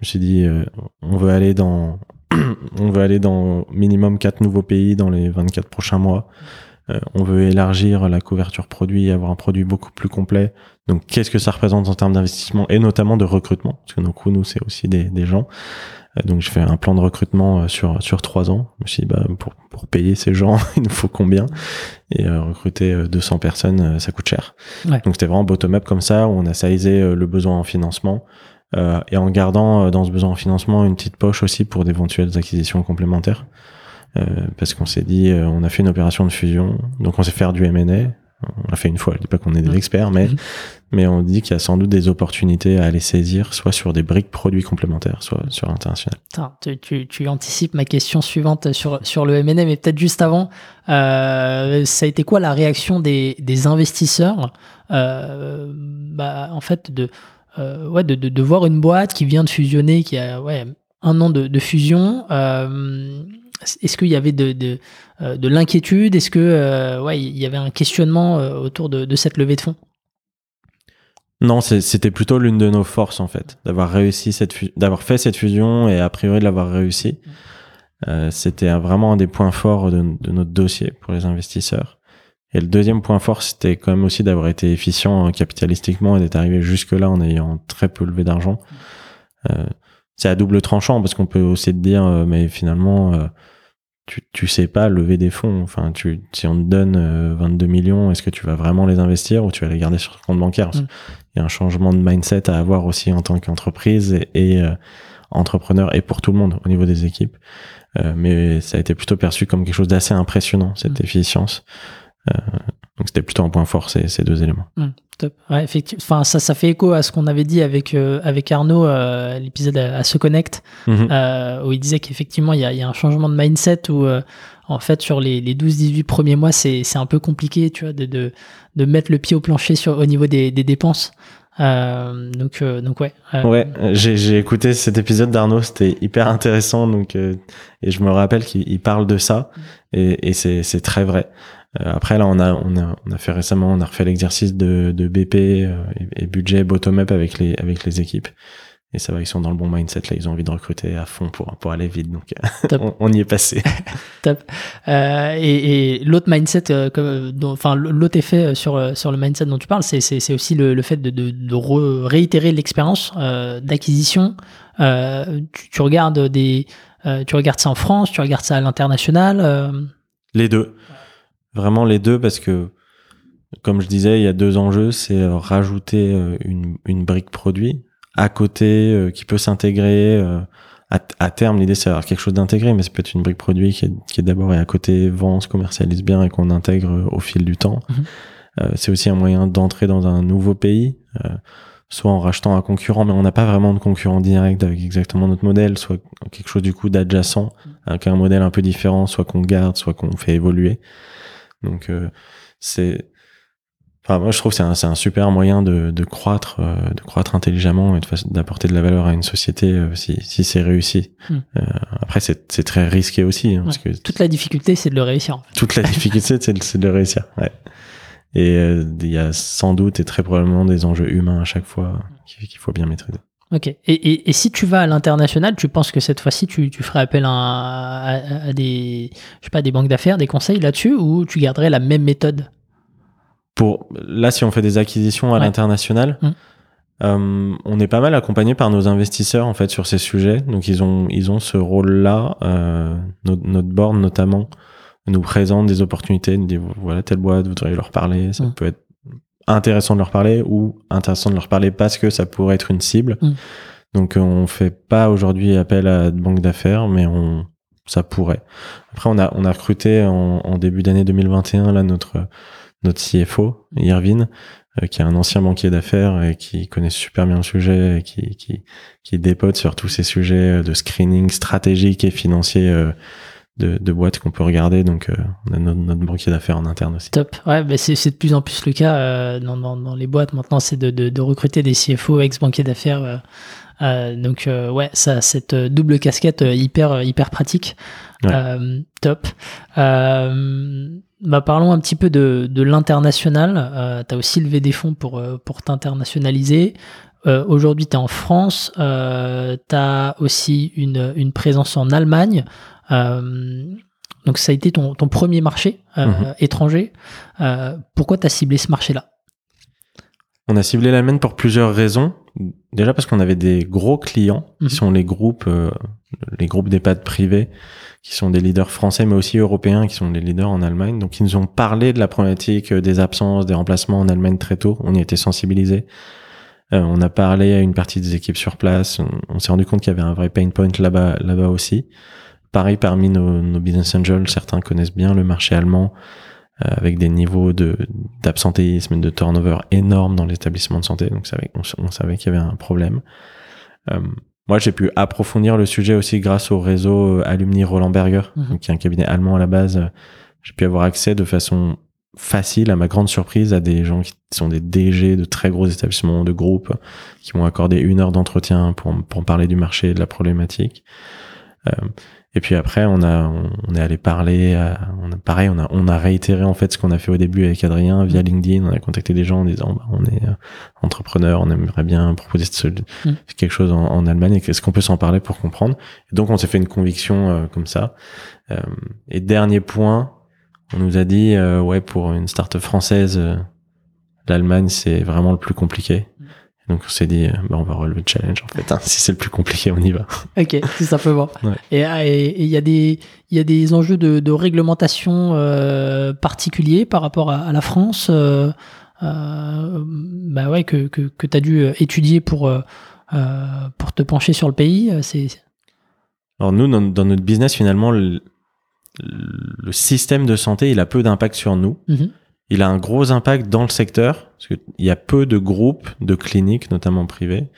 je me suis dit, euh, on veut aller dans, on veut aller dans minimum quatre nouveaux pays dans les 24 prochains mois. Euh, on veut élargir la couverture produit, avoir un produit beaucoup plus complet. Donc, qu'est-ce que ça représente en termes d'investissement et notamment de recrutement? Parce que nos coûts, nous, c'est aussi des, des gens. Euh, donc, je fais un plan de recrutement euh, sur sur trois ans. Je me suis dit, bah, pour pour payer ces gens, il nous faut combien? Et euh, recruter euh, 200 personnes, euh, ça coûte cher. Ouais. Donc, c'était vraiment bottom-up comme ça. Où on a sizé euh, le besoin en financement euh, et en gardant euh, dans ce besoin en financement une petite poche aussi pour d'éventuelles acquisitions complémentaires. Euh, parce qu'on s'est dit, euh, on a fait une opération de fusion, donc on sait faire du M&A. On l'a fait une fois. Je dis pas qu'on est des experts, mais Mhm. mais on dit qu'il y a sans doute des opportunités à aller saisir, soit sur des briques produits complémentaires, soit sur l'international. Tu, tu, tu anticipes ma question suivante sur, sur le M&A, mais peut-être juste avant, euh, ça a été quoi la réaction des, des investisseurs euh, bah, En fait, de, euh, ouais, de, de, de voir une boîte qui vient de fusionner, qui a ouais, un an de, de fusion. Est-ce qu'il y avait de, de, euh, de l'inquiétude? Est-ce que euh, ouais, il y avait un questionnement euh, autour de, de cette levée de fonds? Non, c'était plutôt l'une de nos forces en fait, d'avoir réussi cette d'avoir fait cette fusion et a priori de l'avoir réussi. Euh, c'était vraiment un des points forts de, de notre dossier pour les investisseurs. Et le deuxième point fort, c'était quand même aussi d'avoir été efficient euh, capitalistiquement et d'être arrivé jusque là en ayant très peu levé d'argent. Euh, c'est à double tranchant parce qu'on peut aussi te dire, mais finalement, tu, tu sais pas lever des fonds. Enfin, tu, si on te donne euh, 22 millions, est-ce que tu vas vraiment les investir ou tu vas les garder sur ton compte bancaire? Mm. Il y a un changement de mindset à avoir aussi en tant qu'entreprise et, et, euh, entrepreneur et pour tout le monde au niveau des équipes. Euh, mais ça a été plutôt perçu comme quelque chose d'assez impressionnant, cette Mm. efficience. Donc c'était plutôt un point fort, ces, ces deux éléments. Top. Ouais, effectivement. Enfin, ça, ça fait écho à ce qu'on avait dit avec, euh, avec Arnaud, euh, l'épisode à, à Se Connect, Mhm. euh, où il disait qu'effectivement, il y a, y a un changement de mindset où, en fait, sur les, les 12-18 premiers mois, c'est un peu compliqué, tu vois, de, de, de mettre le pied au plancher sur, au niveau des, des dépenses. Euh, donc, euh, donc, ouais. euh, Ouais, j'ai écouté cet épisode d'Arnaud, c'était hyper intéressant, donc euh, et je me rappelle qu'il il parle de ça et, et c'est c'est très vrai. Euh, après là, on a on a on a fait récemment, on a refait l'exercice de de BP euh, et, et budget bottom up avec les avec les équipes et ça va, ils sont dans le bon mindset là, ils ont envie de recruter à fond pour pour aller vite, donc euh, on, on y est passé. Top. Euh, et et l'autre mindset, euh, dont- enfin l'autre effet sur sur le mindset dont tu parles, c'est aussi le, le fait de de, de re- réitérer l'expérience euh, d'acquisition. Tu, tu regardes des, tu regardes ça en France, tu regardes ça à l'international. Les deux. Vraiment les deux parce que, comme je disais, il y a deux enjeux. C'est euh, rajouter euh, une, une brique produit à côté euh, qui peut s'intégrer. à, à terme, l'idée c'est d'avoir quelque chose d'intégré, mais ça peut être une brique produit qui est, qui est d'abord et à côté vend, se commercialise bien et qu'on intègre au fil du temps. Mhm. Euh, c'est aussi un moyen d'entrer dans un nouveau pays, euh, soit en rachetant un concurrent, mais on n'a pas vraiment de concurrent direct avec exactement notre modèle, soit quelque chose du coup d'adjacent, avec un modèle un peu différent, soit qu'on garde, soit qu'on fait évoluer. Donc euh, c'est, enfin moi je trouve que c'est un, c'est un super moyen de, de croître, euh, de croître intelligemment et de d'apporter de la valeur à une société euh, si, si c'est réussi. Hmm. Euh, après c'est, c'est très risqué aussi hein, parce que toute la difficulté, c'est de le réussir. en fait. toute la difficulté c'est de, c'est de le réussir. Ouais. Et euh, il y a sans doute et très probablement des enjeux humains à chaque fois qu'il qu'il faut bien maîtriser. Ok. Et, et, et si tu vas à l'international, tu penses que cette fois-ci, tu, tu ferais appel à, à, à des, je sais pas, des banques d'affaires, des conseils là-dessus, ou tu garderais la même méthode? Pour là, si on fait des acquisitions à Ouais. l'international, Mm. euh, on est pas mal accompagné par nos investisseurs en fait sur ces sujets. Donc ils ont ils ont ce rôle-là. Euh, notre, notre board notamment nous présente des opportunités, nous dit voilà telle boîte, vous devriez leur parler. Ça Mm. peut être intéressant de leur parler ou intéressant de leur parler parce que ça pourrait être une cible. Mm. Donc euh, on fait pas aujourd'hui appel à de banque d'affaires, mais on ça pourrait. Après on a on a recruté en, en début d'année 2021 là notre notre CFO Irvine euh, qui est un ancien banquier d'affaires et qui connaît super bien le sujet et qui qui qui dépote sur tous ces sujets de screening stratégique et financier euh, de, de boîtes qu'on peut regarder. Donc euh, on a notre, notre banquier d'affaires en interne aussi. Top. Ouais, bah c'est de plus en plus le cas euh, dans, dans, dans les boîtes maintenant, c'est de, de, de recruter des CFO, ex-banquiers d'affaires. euh, donc ouais, ça, cette double casquette hyper hyper pratique. Ouais. Top. Bah parlons un petit peu de, de l'international. Tu as aussi levé des fonds pour, pour t'internationaliser. Euh, Aujourd'hui, tu es en France. Euh, tu as aussi une, une présence en Allemagne. Euh, donc ça a été ton, ton premier marché euh, Mhm. étranger. Euh, pourquoi tu as ciblé ce marché-là? On a ciblé l'Allemagne pour plusieurs raisons. Déjà parce qu'on avait des gros clients Mhm. qui sont les groupes, euh, les groupes d'EHPAD privés, qui sont des leaders français mais aussi européens, qui sont les leaders en Allemagne. Donc ils nous ont parlé de la problématique des absences, des remplacements en Allemagne très tôt. On y était sensibilisés. Euh, on a parlé à une partie des équipes sur place. On, on s'est rendu compte qu'il y avait un vrai pain point là-bas, là-bas aussi. Pareil, parmi nos, nos business angels, certains connaissent bien le marché allemand euh, avec des niveaux de d'absentéisme et de turnover énormes dans l'établissement de santé. Donc, on, on savait qu'il y avait un problème. Euh, moi, j'ai pu approfondir le sujet aussi grâce au réseau euh, Alumni Roland Berger, Mhm. donc, qui est un cabinet allemand à la base. J'ai pu avoir accès de façon facile, à ma grande surprise, à des gens qui sont des DG de très gros établissements, de groupes, qui m'ont accordé une heure d'entretien pour, pour parler du marché et de la problématique. Euh, et puis après, on a, on, on est allé parler, à- on a, pareil, on a, on a réitéré en fait ce qu'on a fait au début avec Adrien via LinkedIn. On a contacté des gens en disant, bah, on est euh, entrepreneur, on aimerait bien proposer ce- Mm. quelque chose en, en Allemagne. Est-ce qu'on peut s'en parler pour comprendre? Et donc, on s'est fait une conviction euh, comme ça. Euh, et dernier point, on nous a dit, euh, ouais, pour une start-up française, euh, l'Allemagne c'est vraiment le plus compliqué. Et donc on s'est dit, euh, bah, on va relever le challenge en fait. hein. Si c'est le plus compliqué, on y va. Ok, tout simplement. Ouais. Et ah, et- il y, a des- y a des enjeux de, de réglementation euh, particuliers par rapport à, à la France euh, euh, bah ouais, que, que, que tu as dû étudier pour, pour te pencher sur le pays. C'est, Alors nous, dans, dans notre business, finalement, le, le système de santé, il a peu d'impact sur nous. Mhm. Il a un gros impact dans le secteur, parce qu'il y a peu de groupes, de cliniques, notamment privés,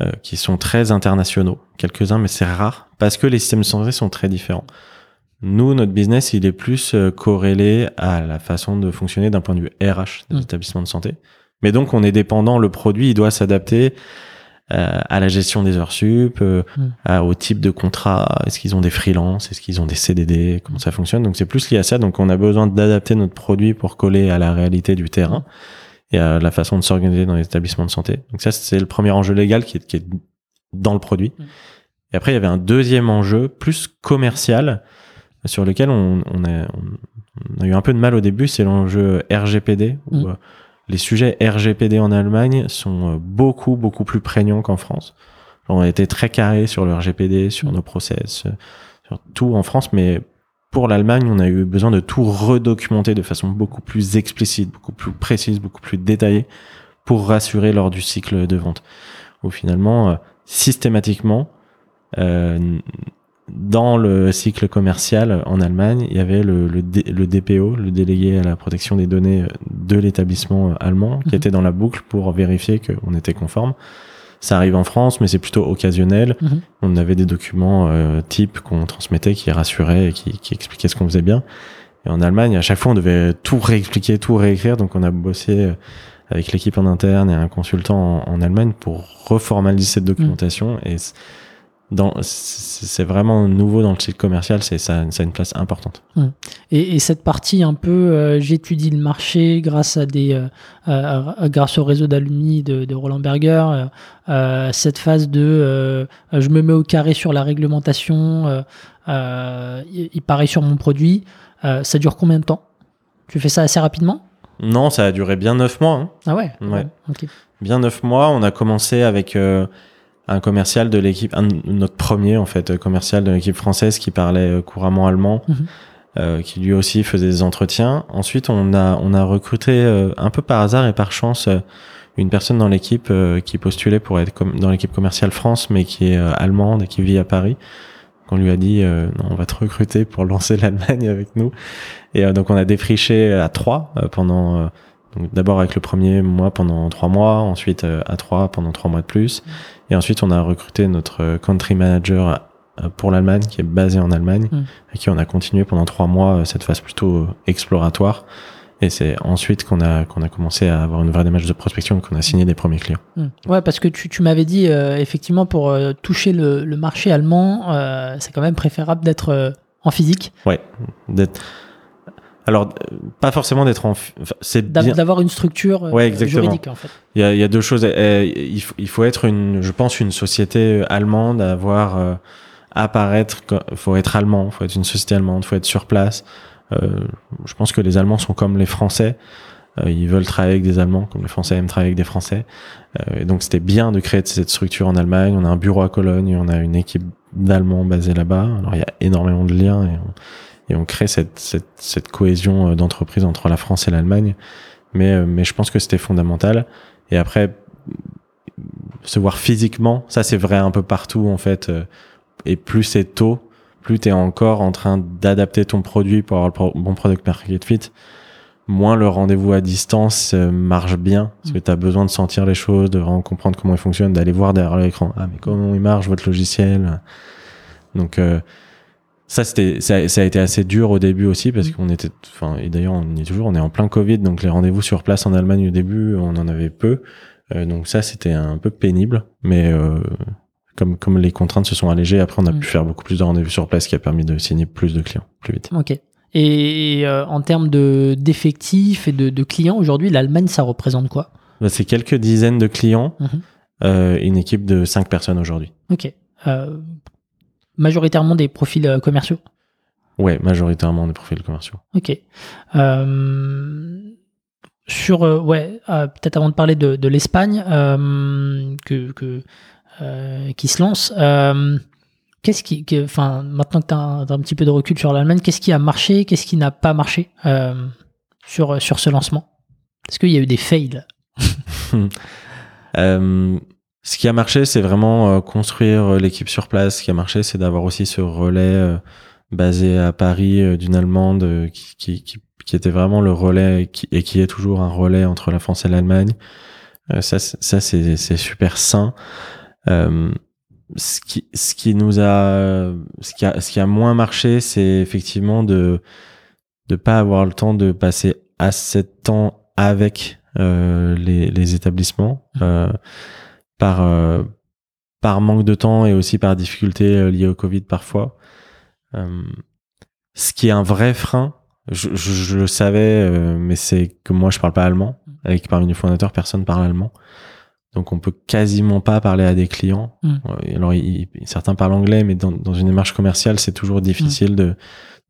euh, qui sont très internationaux. Quelques-uns, mais c'est rare, parce que les systèmes de santé sont très différents. Nous, notre business, il est plus euh, corrélé à la façon de fonctionner d'un point de vue RH des Mm. établissements de santé. Mais donc, on est dépendant, le produit, il doit s'adapter à la gestion des heures sup, euh, Mm. à- au type de contrat. Est-ce qu'ils ont des freelances? Est-ce qu'ils ont des CDD Comment ça fonctionne? Donc, c'est plus lié à ça. Donc, on a besoin d'adapter notre produit pour coller à la réalité du terrain et à la façon de s'organiser dans les établissements de santé. Donc, ça, c'est le premier enjeu légal qui est, qui est dans le produit. Mm. Et après, il y avait un deuxième enjeu plus commercial sur lequel on, on, a, on a eu un peu de mal au début, c'est l'enjeu RGPD, où Mm. Les sujets RGPD en Allemagne sont euh, beaucoup, beaucoup plus prégnants qu'en France. On a été très carré sur le RGPD, sur nos process, euh, sur tout en France, mais pour l'Allemagne, on a eu besoin de tout redocumenter de façon beaucoup plus explicite, beaucoup plus précise, beaucoup plus détaillée pour rassurer lors du cycle de vente. Où finalement, euh, systématiquement, euh, dans le cycle commercial en Allemagne, il y avait le, le, D- le DPO, le délégué à la protection des données de l'établissement allemand, qui Mhm. était dans la boucle pour vérifier qu'on était conforme. Ça arrive en France, mais c'est plutôt occasionnel. Mhm. On avait des documents euh, types qu'on transmettait qui rassuraient et qui, qui expliquaient ce qu'on faisait bien. Et en Allemagne, à chaque fois, on devait tout réexpliquer, tout réécrire. Donc, on a bossé euh, avec l'équipe en interne et un consultant en, en Allemagne pour reformaliser cette documentation. Et c'est vraiment nouveau dans le cycle commercial, c'est ça, ça a une place importante. Et, et cette partie un peu, euh, j'étudie le marché grâce à des, euh, grâce au réseau d'alumni de, de Roland Berger. euh, cette phase de, je me mets au carré sur la réglementation, il, il paraît sur mon produit. ça dure combien de temps? Tu fais ça assez rapidement? Non, ça a duré bien neuf mois. hein. Ah ouais? Ouais. Bien neuf mois. On a commencé avec un commercial de l'équipe, notre premier en fait euh, commercial de l'équipe française qui parlait euh, couramment allemand, Mhm. euh, qui lui aussi faisait des entretiens. Ensuite, on a on a recruté euh, un peu par hasard et par chance euh, une personne dans l'équipe euh, qui postulait pour être dans l'équipe commerciale France, mais qui est euh, allemande et qui vit à Paris. On lui a dit euh, non, on va te recruter pour lancer l'Allemagne avec nous. Et euh, donc on a défriché à trois euh, pendant euh, d'abord avec le premier mois pendant trois mois, ensuite euh, à trois pendant trois mois de plus, et ensuite on a recruté notre euh, country manager euh, pour l'Allemagne qui est basé en Allemagne, Mm. et qui on a continué pendant trois mois cette phase plutôt exploratoire. Et c'est ensuite qu'on a qu'on a commencé à avoir une vraie démarche de prospection et qu'on a signé des premiers clients. Hmm. Ouais, parce que tu, tu m'avais dit, euh, effectivement, pour euh, toucher le, le marché allemand, euh, c'est quand même préférable d'être en physique, Ouais, d'être alors euh, pas forcément d'être en c'est d'avoir une structure euh, Ouais, exactement. juridique, en fait. Il y a, il y a deux choses. Euh, il, faut, il faut être une, je pense, une société allemande, avoir euh, apparaître. Il faut être allemand. Il faut être une société allemande. Il faut être sur place. Euh, je pense que les Allemands sont comme les Français. Euh, ils veulent travailler avec des Allemands, comme les Français aiment travailler avec des Français. Euh, et donc c'était bien de créer cette structure en Allemagne. On a un bureau à Cologne. On a une équipe d'Allemands basée là-bas. Alors il y a énormément de liens et on, et on crée cette, cette, cette cohésion euh, d'entreprise entre la France et l'Allemagne. Mais, euh, mais je pense que c'était fondamental. Et après, se voir physiquement, ça c'est vrai un peu partout en fait. euh, Et plus c'est tôt, plus tu es encore en train d'adapter ton produit pour avoir le bon product market fit, moins le rendez-vous à distance marche bien. Parce que tu as besoin de sentir les choses, de vraiment comprendre comment ils fonctionnent, d'aller voir derrière l'écran. Ah mais comment il marche votre logiciel? Donc euh, ça c'était ça, ça a été assez dur au début aussi parce Mm. qu'on était enfin et d'ailleurs on est toujours on est en plein Covid donc les rendez-vous sur place en Allemagne au début on en avait peu euh, donc ça, c'était un peu pénible, mais euh, comme comme les contraintes se sont allégées, après on a Mm. pu faire beaucoup plus de rendez-vous sur place, qui a permis de signer plus de clients plus vite. Ok. Et euh, en termes de d'effectifs et de, de clients, aujourd'hui, l'Allemagne, ça représente quoi? Bah, c'est quelques dizaines de clients, euh, une équipe de cinq personnes aujourd'hui. Ok. Majoritairement des profils euh, commerciaux? Ouais, majoritairement des profils commerciaux. Ok. Euh, sur euh, ouais, euh, peut-être avant de parler de, de l'Espagne que, que qui se lance. qu'est-ce qui, que- enfin, maintenant que tu as, un petit peu de recul sur l'Allemagne, qu'est-ce qui a marché, qu'est-ce qui n'a pas marché sur sur ce lancement? Est-ce qu'il y a eu des fails? ce qui a marché, c'est vraiment euh, construire euh, l'équipe sur place. Ce qui a marché, c'est d'avoir aussi ce relais euh, basé à Paris d'une Allemande qui, qui, qui, qui était vraiment le relais et qui est toujours un relais entre la France et l'Allemagne. Ça, ça c'est super sain. Euh, ce qui, ce qui nous a, ce qui a, ce qui a moins marché, c'est effectivement de de pas avoir le temps de passer assez de temps avec euh, les, les établissements euh, par euh, par manque de temps et aussi par difficulté euh, liée au Covid parfois. Euh, ce qui est un vrai frein, je, je, je le savais, euh, mais c'est que moi je parle pas allemand. Avec parmi les fondateurs, personne parle allemand. Donc on peut quasiment pas parler à des clients. Mm. Alors il- il- certains parlent anglais, mais dans, dans une démarche commerciale, c'est toujours difficile de,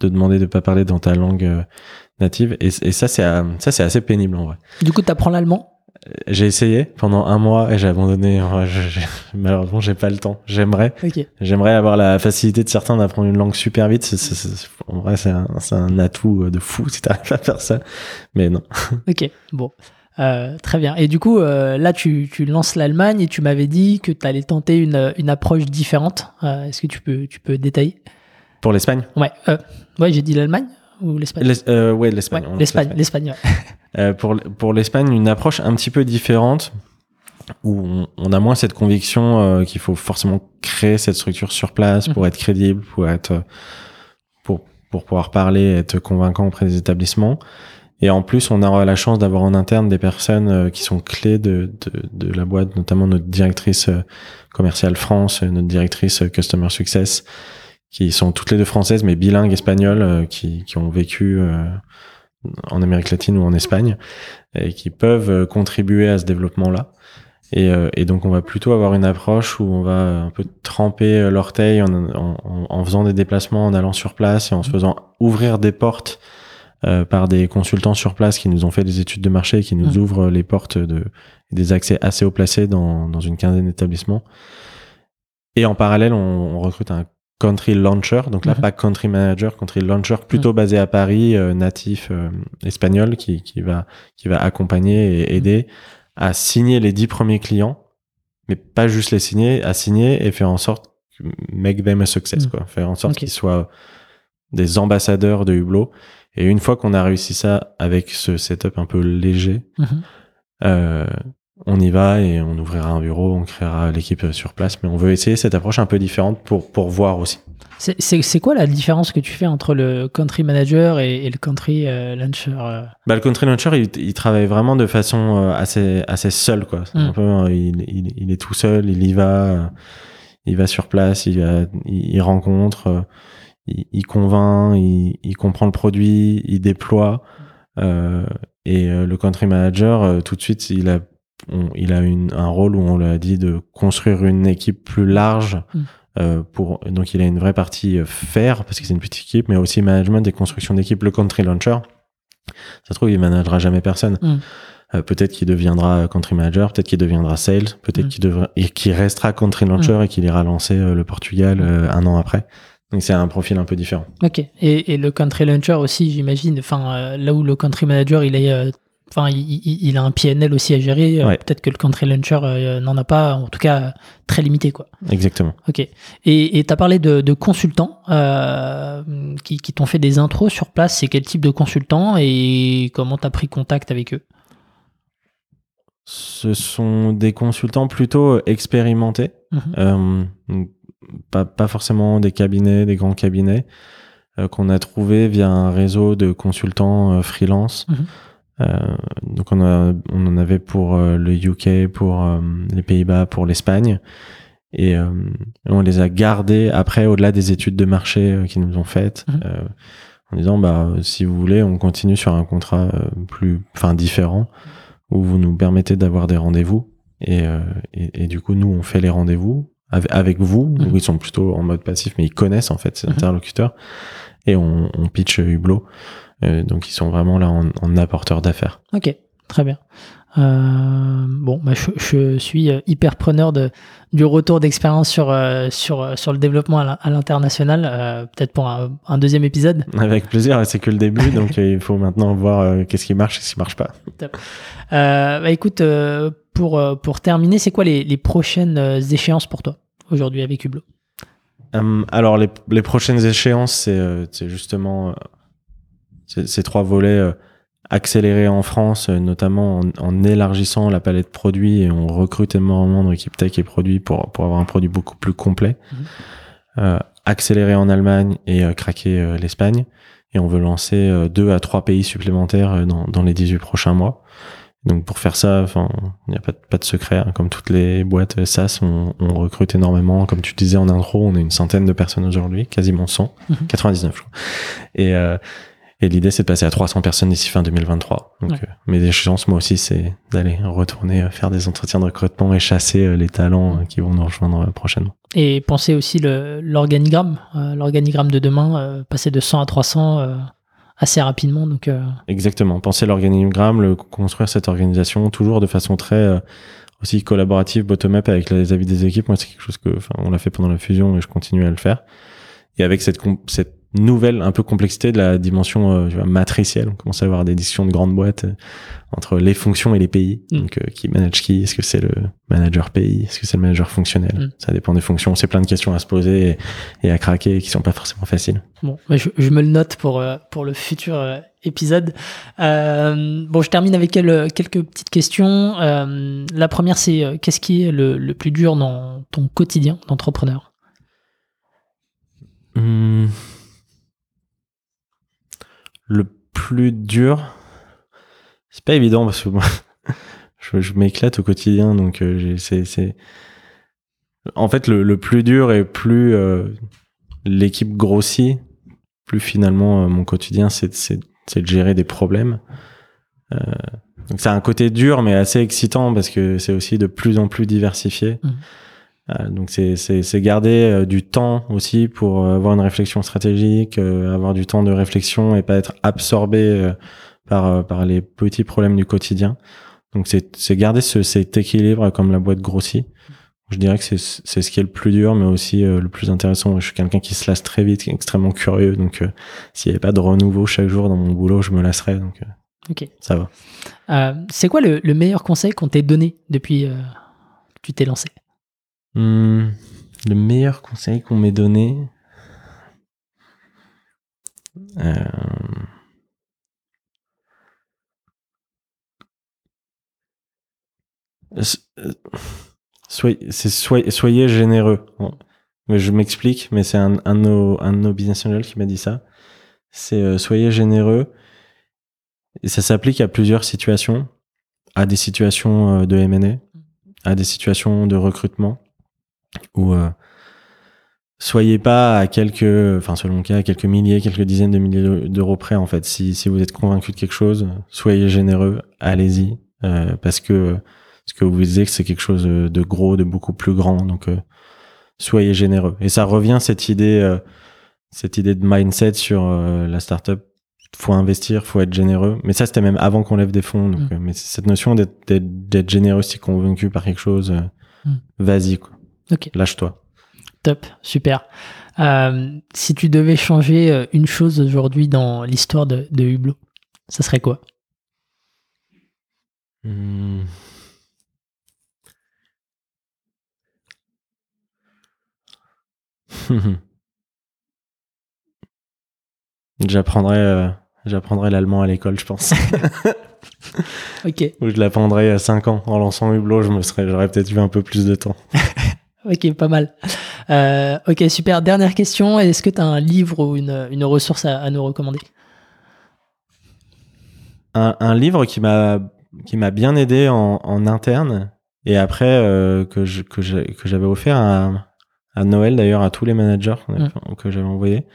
de demander de pas parler dans ta langue native. Et, et ça c'est ça c'est assez pénible en vrai. Du coup, tu apprends l'allemand? J'ai essayé pendant un mois et j'ai abandonné. Ouais, je- je- malheureusement, j'ai pas le temps. J'aimerais, j'aimerais avoir la facilité de certains d'apprendre une langue super vite. En vrai, c'est un, atout de fou si t'arrives à faire ça. Mais non. Ok, bon. Euh, très bien. Et du coup, euh, là, tu, tu lances l'Allemagne et tu m'avais dit que tu allais tenter une, une approche différente. Euh, Est-ce que tu peux, tu peux détailler? Pour l'Espagne? Ouais, euh, ouais j'ai dit l'Allemagne ou l'Espagne? L'Es- euh, ouais, Ouais, l'Espagne. lance l'Espagne, l'Espagne, ouais. Euh, pour l'Espagne, une approche un petit peu différente où on, on a moins cette conviction euh, qu'il faut forcément créer cette structure sur place pour être crédible, pour être pour pour pouvoir parler, être convaincant auprès des établissements. Et en plus, on aura la chance d'avoir en interne des personnes euh, qui sont clés de, de, de, la boîte, notamment notre directrice commerciale France, notre directrice Customer Success, qui sont toutes les deux françaises, mais bilingues espagnoles, qui, qui ont vécu en Amérique latine ou en Espagne, et qui peuvent contribuer à ce développement-là. Et, et, donc on va plutôt avoir une approche où on va un peu tremper l'orteil en, en, en, faisant des déplacements, en allant sur place et en se faisant ouvrir des portes euh, par des consultants sur place qui nous ont fait des études de marché, qui nous mmh. ouvrent les portes de des accès assez haut placés dans, dans une quinzaine d'établissements. Et en parallèle, on, on, recrute un country launcher, donc là mmh. pas country manager, country launcher, plutôt mmh. basé à Paris, euh, natif euh, espagnol, qui, qui va qui va accompagner et aider à signer les dix premiers clients, mais pas juste les signer, à signer et faire en sorte make them a success, quoi, faire en sorte qu'ils soient des ambassadeurs de Hublot et une fois qu'on a réussi ça avec ce setup un peu léger, mhm. euh, on y va et on ouvrira un bureau, on créera l'équipe sur place. Mais on veut essayer cette approche un peu différente pour, pour voir aussi. C'est quoi la différence que tu fais entre le country manager et, le country euh, launcher euh? bah, Le country launcher, il, travaille vraiment de façon euh, assez, assez seul. Quoi. Mm. Un peu, il, il, il, est tout seul, il y va, il va sur place, il, il rencontre il, convainc, il, comprend le produit, il déploie. Euh, et le country manager, tout de suite, il a, il a une, un rôle où on lui a dit de construire une équipe plus large. Mm. Euh, pour, donc il a une vraie partie faire parce que c'est une petite équipe, mais aussi management et construction d'équipe. Le country launcher, ça se trouve il managera jamais personne. Mm. peut-être qu'il deviendra country manager, peut-être qu'il deviendra sales, peut-être mm. qu'il devra, restera country launcher et qu'il ira lancer le Portugal un an après. Donc c'est un profil un peu différent. Ok. Et, et le country launcher aussi, j'imagine. Enfin, euh, là où le country manager, il est, euh, enfin, il, il, a un PNL aussi à gérer. Euh, peut-être que le country launcher n'en a pas, en tout cas très limité, quoi. Exactement. Ok. Et tu as parlé de, de consultants qui, qui t'ont fait des intros sur place. C'est quel type de consultants et comment tu as pris contact avec eux? Ce sont des consultants plutôt expérimentés. Mhm pas, pas forcément des cabinets, des grands cabinets, euh, qu'on a trouvé via un réseau de consultants euh, freelance. Mhm. Euh, donc on, a, on en avait pour le UK, pour les Pays-Bas, pour l'Espagne. Et on les a gardés après, au-delà des études de marché qu'ils nous ont faites, mhm. en disant bah si vous voulez, on continue sur un contrat plus, enfin différent, où vous nous permettez d'avoir des rendez-vous. Et, et, et, du coup, nous, on fait les rendez-vous avec, vous, mmh. ils sont plutôt en mode passif, mais ils connaissent en fait ces mmh. interlocuteurs, et on, on pitch Hublot. Euh, donc ils sont vraiment là en, en apporteur d'affaires. Ok, très bien. Euh, bon, bah, je, je, suis hyper preneur de, du retour d'expérience sur, euh, sur, sur le développement à l'international, euh, peut-être pour un, un, deuxième épisode. Avec plaisir, c'est que le début, donc il faut maintenant voir qu'est-ce qui marche et ce qui marche pas. Top. bah, écoute, pour, pour terminer, c'est quoi les, les, prochaines échéances pour toi aujourd'hui avec Hublot? Alors, les, les, prochaines échéances, c'est justement ces trois volets accélérés en France, notamment en, en, élargissant la palette de produits et on recrute énormément dans l'équipe tech et produits pour, pour avoir un produit beaucoup plus complet. Mmh. Euh, accélérer en Allemagne et craquer l'Espagne. Et on veut lancer deux à trois pays supplémentaires dans, dans les 18 prochains mois. Donc pour faire ça, enfin, il n'y a pas de, pas de secret. Hein. Comme toutes les boîtes SaaS, on, on, recrute énormément. Comme tu disais en intro, on est une centaine de personnes aujourd'hui, quasiment 100, 99 mhm. je crois. Et, euh, et l'idée, c'est de passer à 300 personnes d'ici fin 2023. Donc, euh, mes échéances, moi aussi, c'est d'aller retourner euh, faire des entretiens de recrutement et chasser les talents qui vont nous rejoindre prochainement. Et penser aussi l'organigramme, l'organigramme de demain, passer de 100 à 300 assez rapidement. Donc, euh... Exactement. Penser l'organigramme, le construire cette organisation toujours de façon très euh, aussi collaborative, bottom-up avec les avis des équipes. Moi, c'est quelque chose que, enfin, on l'a fait pendant la fusion et je continue à le faire. Et avec cette, cette nouvelle un peu complexité de la dimension euh, matricielle. On commence à avoir des discussions de grandes boîtes euh, entre les fonctions et les pays. Mm. Donc, euh, qui manage qui? Est-ce que c'est le manager pays? Est-ce que c'est le manager fonctionnel? Mm. Ça dépend des fonctions. C'est plein de questions à se poser et, à craquer qui sont pas forcément faciles. Bon, je, je, me le note pour pour le futur épisode. bon, je termine avec quelques petites questions. la première, c'est qu'est-ce qui est le, le, plus dur dans ton quotidien d'entrepreneur? Hmm. Le plus dur, c'est pas évident parce que moi, je, m'éclate au quotidien, donc euh, c'est. En fait, le, plus dur et plus euh, l'équipe grossit, plus finalement euh, mon quotidien, c'est, de gérer des problèmes. Euh, donc c'est un côté dur, mais assez excitant parce que c'est aussi de plus en plus diversifié. Mhm. Euh, donc c'est, garder euh, du temps aussi pour euh, avoir une réflexion stratégique, avoir du temps de réflexion et pas être absorbé par, par les petits problèmes du quotidien. Donc c'est, garder ce, cet équilibre comme la boîte grossit. Je dirais que c'est, ce qui est le plus dur, mais aussi le plus intéressant. Je suis quelqu'un qui se lasse très vite, qui est extrêmement curieux. Donc euh, s'il n'y avait pas de renouveau chaque jour dans mon boulot, je me lasserais. Donc euh, ça va. Euh, c'est quoi le, le meilleur conseil qu'on t'ait donné depuis euh, que tu t'es lancé? Hmm, le meilleur conseil qu'on m'ait donné. Euh, s- euh, Soyez, c'est soyez, soyez généreux. Bon. Mais je m'explique, mais c'est un, un, de nos, un de nos business angels qui m'a dit ça. C'est euh, soyez généreux. Et ça s'applique à plusieurs situations. À des situations euh, de M&A, à des situations de recrutement, où euh, soyez pas à quelques, enfin selon le cas, à quelques milliers, quelques dizaines de milliers d'euros près en fait. Si, si vous êtes convaincu de quelque chose, soyez généreux, allez-y, euh, parce que ce que vous vous disiez que c'est quelque chose de gros, de beaucoup plus grand, donc euh, soyez généreux. Et ça revient cette idée, euh, cette idée de mindset sur euh, la startup. Faut investir, faut être généreux. Mais ça, c'était même avant qu'on lève des fonds. Donc, Mm. euh, mais cette notion d'être, généreux, si convaincu par quelque chose, Mm. vas-y, quoi. Ok. Lâche-toi. Top, super. Euh, si tu devais changer euh, une chose aujourd'hui dans l'histoire de, de Hublot, ça serait quoi? Hmm. J'apprendrai, euh, j'apprendrai l'allemand à l'école, je pense. Ok, Ou je l'apprendrai à 5 ans. En lançant Hublot, je me serais, j'aurais peut-être eu un peu plus de temps. ok, pas mal. Euh, ok, super. Dernière question. Est-ce que tu as un livre ou une, une ressource à, à nous recommander? Un, un livre qui m'a, qui m'a bien aidé en, en interne et après euh, que je, que j'avais offert à, à Noël d'ailleurs à tous les managers Mm. que j'avais envoyé.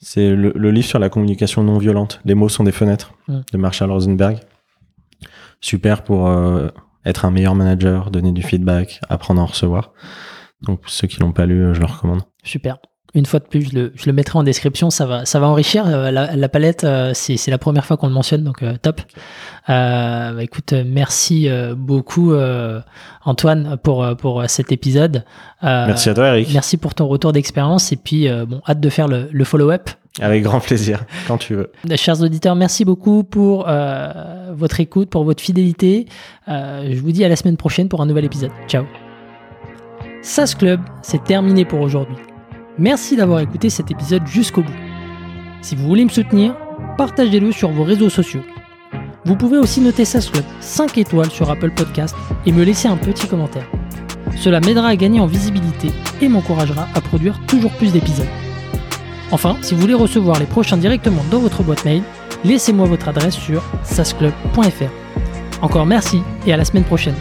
C'est le, le livre sur la communication non violente. Les mots sont des fenêtres Mm. de Marshall Rosenberg. Super pour euh, être un meilleur manager, donner du feedback, apprendre à en recevoir. Donc ceux qui l'ont pas lu, euh, je le recommande. Super. Une fois de plus, je le, je le mettrai en description. Ça va, ça va enrichir euh, la, la palette. euh, c'est, la première fois qu'on le mentionne, donc top. Euh, bah, écoute, merci beaucoup Antoine pour pour cet épisode. Euh, Merci à toi Eric. Merci pour ton retour d'expérience et puis bon, hâte de faire le, le follow-up. Avec grand plaisir, quand tu veux. Chers auditeurs, merci beaucoup pour euh, votre écoute, pour votre fidélité. Je vous dis à la semaine prochaine pour un nouvel épisode. Ciao. SAS Club, c'est terminé pour aujourd'hui. Merci d'avoir écouté cet épisode jusqu'au bout. Si vous voulez me soutenir, partagez-le sur vos réseaux sociaux. Vous pouvez aussi noter SAS Club 5 étoiles sur Apple Podcast et me laisser un petit commentaire. Cela m'aidera à gagner en visibilité et m'encouragera à produire toujours plus d'épisodes. Enfin, si vous voulez recevoir les prochains directement dans votre boîte mail, laissez-moi votre adresse sur sasclub.fr. Encore merci et à la semaine prochaine.